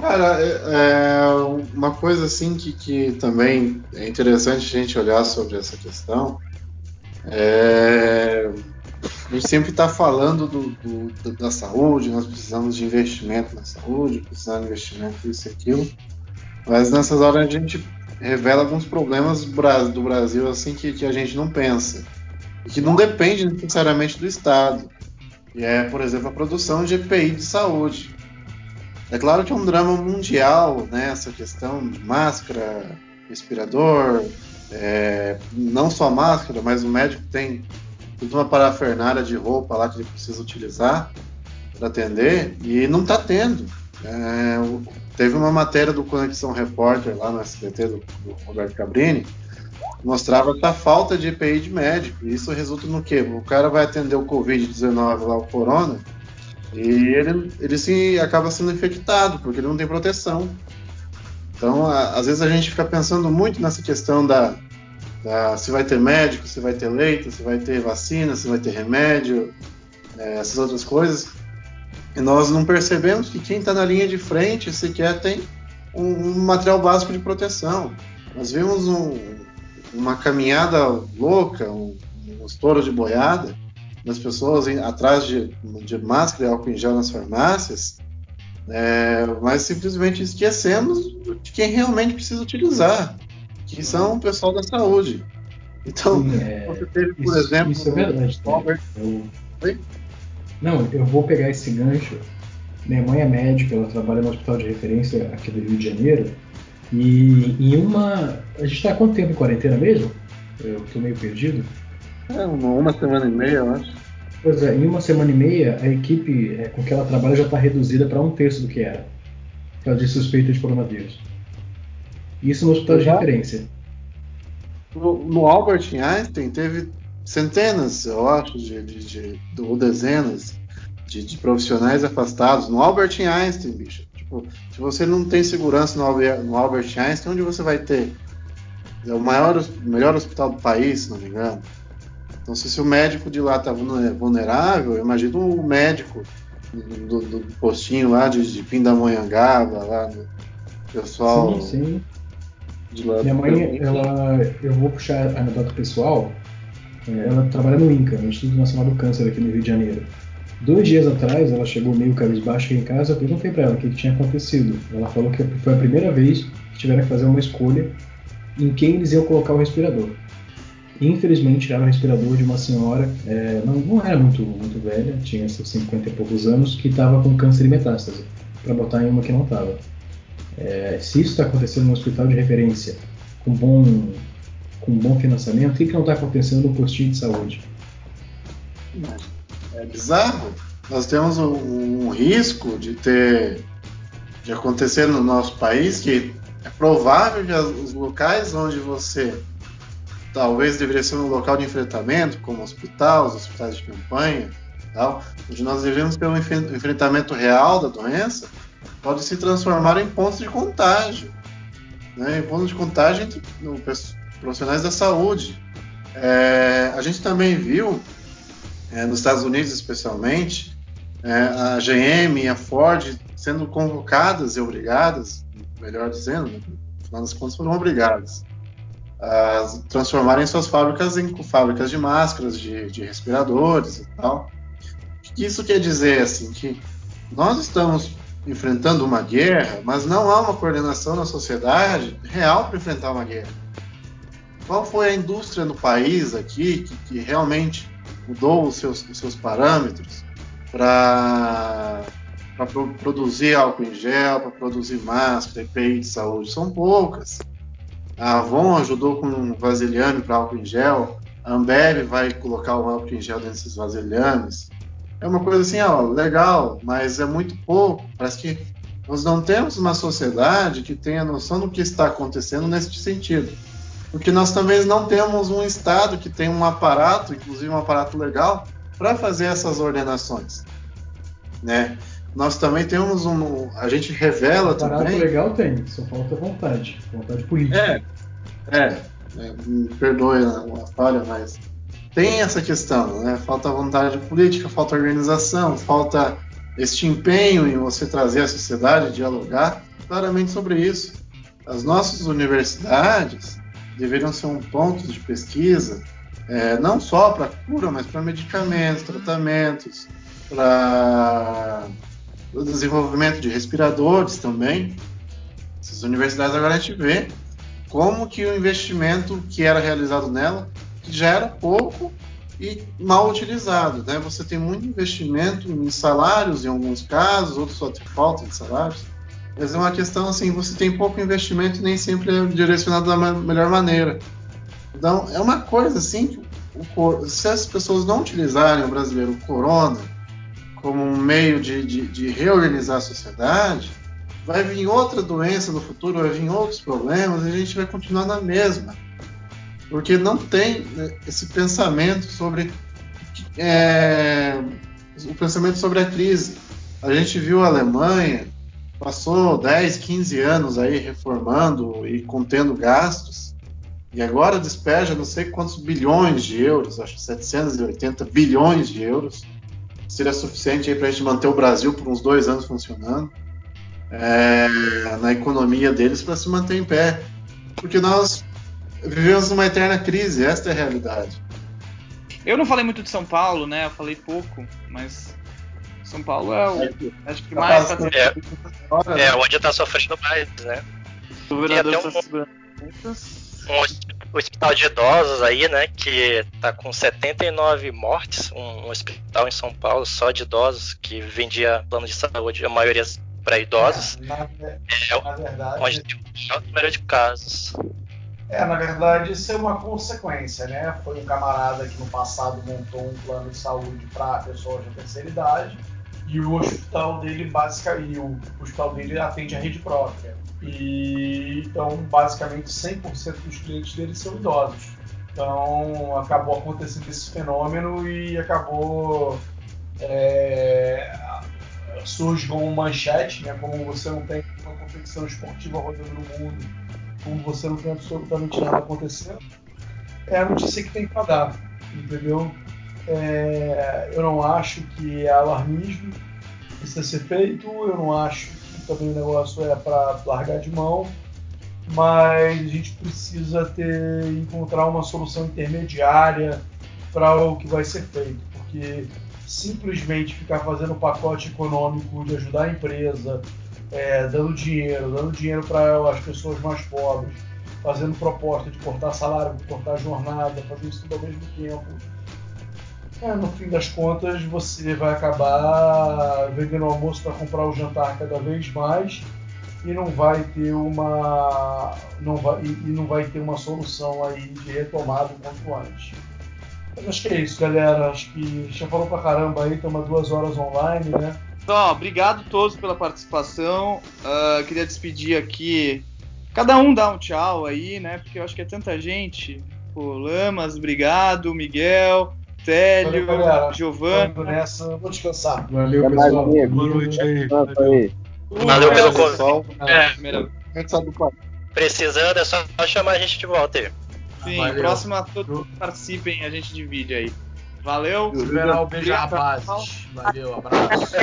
Cara, é, é, uma coisa assim que, que também é interessante a gente olhar sobre essa questão é, a gente sempre está falando do, do, da saúde, nós precisamos de investimento na saúde, precisamos de investimento isso e aquilo, mas nessas horas a gente revela alguns problemas do Brasil assim que, que a gente não pensa e que não depende necessariamente do Estado. E é, por exemplo, a produção de EPI de saúde. É claro que é um drama mundial, né, essa questão de máscara, respirador, é, não só máscara, mas o médico tem toda uma parafernália de roupa lá que ele precisa utilizar para atender e não está tendo. É, teve uma matéria do Conexão Repórter lá no SBT do, do Roberto Cabrini mostrava a falta de EPI de médico. E isso resulta no quê? O cara vai atender o Covid-19 lá, o corona, e ele, ele se acaba sendo infectado, porque ele não tem proteção. Então, a, às vezes a gente fica pensando muito nessa questão da, da, se vai ter médico, se vai ter leito, se vai ter vacina, se vai ter remédio, é, essas outras coisas. E nós não percebemos que quem está na linha de frente sequer tem um, um material básico de proteção. Nós vimos um, uma caminhada louca, um, um estouro de boiada, das pessoas em, atrás de, de máscara e álcool em gel nas farmácias, é, mas simplesmente esquecemos de quem realmente precisa utilizar, que são o pessoal da saúde. Então, Sim, é, você teve, por isso, exemplo, isso é verdade. Robert... Eu... Não, eu vou pegar esse gancho. Minha mãe é médica, ela trabalha no hospital de referência aqui do Rio de Janeiro. E em uma. A gente está há quanto tempo em quarentena mesmo? Eu estou meio perdido. É, uma, semana e meia, eu acho. Pois é, em uma semana e meia, a equipe é, com que ela trabalha já está reduzida para um terço do que era, causa de suspeita de coronavírus. Isso no hospital já? de referência. No, no, Albert Einstein teve centenas, eu acho, de, de, de ou dezenas de, de profissionais afastados. No Albert Einstein, bicho. Tipo, se você não tem segurança no Albert, no Albert Einstein, onde você vai ter? É o maior, melhor hospital do país, se não me engano. Então, se, se o médico de lá está vulnerável, imagina o médico do, do, postinho lá de, de Pindamonhangaba, lá no pessoal. Sim, sim. De lá Minha mãe, ela, eu vou puxar a anedota pessoal. É, ela trabalha no INCA, no Instituto Nacional do Câncer aqui no Rio de Janeiro. Dois dias atrás, ela chegou meio cabisbaixa em casa. Eu perguntei para ela o que, que, tinha acontecido. Ela falou que foi a primeira vez que tiveram que fazer uma escolha em quem eles iam colocar o respirador. Infelizmente, tiraram o respirador de uma senhora, é, não, não, era muito, muito velha, tinha seus 50 e poucos anos, que estava com câncer e metástase, para botar em uma que não estava. É, se isso está acontecendo no hospital de referência, com bom, com bom financiamento, o que, que não está acontecendo no postinho de saúde? é bizarro. Nós temos um, um, risco de ter de acontecer no nosso país que é provável que os locais onde você talvez deveria ser um local de enfrentamento, como hospital, os hospitais de campanha, tal, onde nós devemos ter um enfrentamento real da doença, pode se transformar em pontos de contágio, né, em pontos de contágio entre profissionais da saúde. É, a gente também viu é, nos Estados Unidos especialmente, é, a GM e a Ford sendo convocadas e obrigadas, melhor dizendo, no final das contas foram obrigadas a transformarem suas fábricas em fábricas de máscaras, de, de respiradores e tal. O que isso quer dizer assim que nós estamos enfrentando uma guerra, mas não há uma coordenação na sociedade real para enfrentar uma guerra. qual foi a indústria no país aqui que, que realmente mudou os seus, os seus parâmetros para pro, produzir álcool em gel, para produzir máscara, EPI de saúde? São poucas. A Avon ajudou com vasilhame para álcool em gel, a Ambev vai colocar o álcool em gel nesses vasilhames. É uma coisa assim, ó, legal, mas é muito pouco. Parece que nós não temos uma sociedade que tenha noção do que está acontecendo nesse sentido. Porque nós também não temos um Estado que tem um aparato, inclusive um aparato legal, para fazer essas ordenações. Né? Nós também temos um. A gente revela também. Aparato legal tem, só falta vontade. Vontade política. É, é, é me perdoe a, a falha, mas tem essa questão, né? Falta vontade política, falta organização, falta este empenho em você trazer a sociedade, dialogar claramente sobre isso. As nossas universidades deveriam ser um ponto de pesquisa, é, não só para cura, mas para medicamentos, tratamentos, para o desenvolvimento de respiradores também. Essas universidades agora a gente vê como que o investimento que era realizado nela já era pouco e mal utilizado. Né? Você tem muito investimento em salários em alguns casos, outros só tem falta de salários. Mas é uma questão assim, você tem pouco investimento e nem sempre é direcionado da melhor maneira. Então, é uma coisa assim se as pessoas não utilizarem o brasileiro o corona como um meio de, de, de reorganizar a sociedade, vai vir outra doença no futuro, vai vir outros problemas e a gente vai continuar na mesma. Porque não tem né, esse pensamento sobre é, o pensamento sobre a crise. A gente viu a Alemanha passou 10, 15 anos aí reformando e contendo gastos e agora despeja não sei quantos bilhões de euros, acho que 780 bilhões de euros seria suficiente para a gente manter o Brasil por uns dois anos funcionando é, na economia deles para se manter em pé. Porque nós vivemos numa eterna crise, esta é a realidade. Eu não falei muito de São Paulo, né? Eu falei pouco, mas São Paulo é o. Acho que mais. Tá é, é onde está sofrendo mais, né? O governador está um, um hospital de idosos aí, né, que tá com 79 mortes, um, um, hospital em São Paulo só de idosos que vendia plano de saúde, a maioria para idosos. É, na, é, na verdade, onde tem o maior número de casos. É, na verdade, isso é uma consequência, né? Foi um camarada que no passado montou um plano de saúde para pessoas de terceira idade e o hospital dele basicamente o hospital dele atende a rede própria. E então, basicamente, 100% dos clientes dele são idosos. Então, acabou acontecendo esse fenômeno e acabou é, surge como manchete, né? Como você não tem uma competição esportiva rodando no mundo, como você não tem absolutamente nada acontecendo, é a notícia que tem para dar, entendeu? É, eu não acho que é alarmismo precisa ser feito, eu não acho que também o negócio é para largar de mão, mas a gente precisa ter encontrar uma solução intermediária para o que vai ser feito, porque simplesmente ficar fazendo pacote econômico de ajudar a empresa, é, dando dinheiro, dando dinheiro para as pessoas mais pobres, fazendo proposta de cortar salário, cortar jornada, fazer isso tudo ao mesmo tempo. É, no fim das contas, você vai acabar vendendo o almoço para comprar o jantar cada vez mais e não vai ter uma não vai, e não vai ter uma solução aí de retomada quanto antes. Mas acho que é isso, galera. Acho que já falou pra caramba aí, estamos duas horas online, né? Então, obrigado a todos pela participação. Uh, queria despedir aqui. Cada um dá um tchau aí, né? Porque eu acho que é tanta gente. Pô, Lamas, obrigado. Miguel, Télio, Giovanni. nessa, vou descansar. Valeu, é pessoal. Boa noite aí. Valeu, Valeu pelo convite. É. Precisando, é só chamar a gente de volta aí. Sim, Valeu. próxima todos participem, a gente divide aí. Valeu. Liberal, beijo rapaz. Valeu, abraço.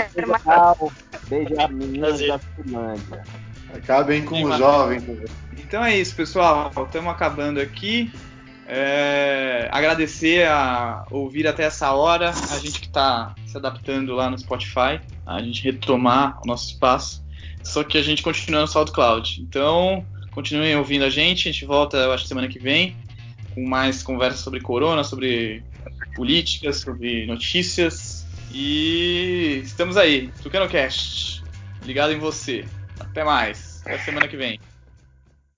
Beijo a meninas da Finlândia. Acabem com o jovem. Então é isso, pessoal. Estamos acabando aqui. É, agradecer a ouvir até essa hora, a gente que está se adaptando lá no Spotify, a gente retomar o nosso espaço, só que a gente continua no SoundCloud. Então, continuem ouvindo a gente, a gente volta, eu acho, semana que vem. com mais conversa sobre corona, sobre políticas, sobre notícias. E estamos aí, TucanoCast. Ligado em você. Até mais. Até semana que vem.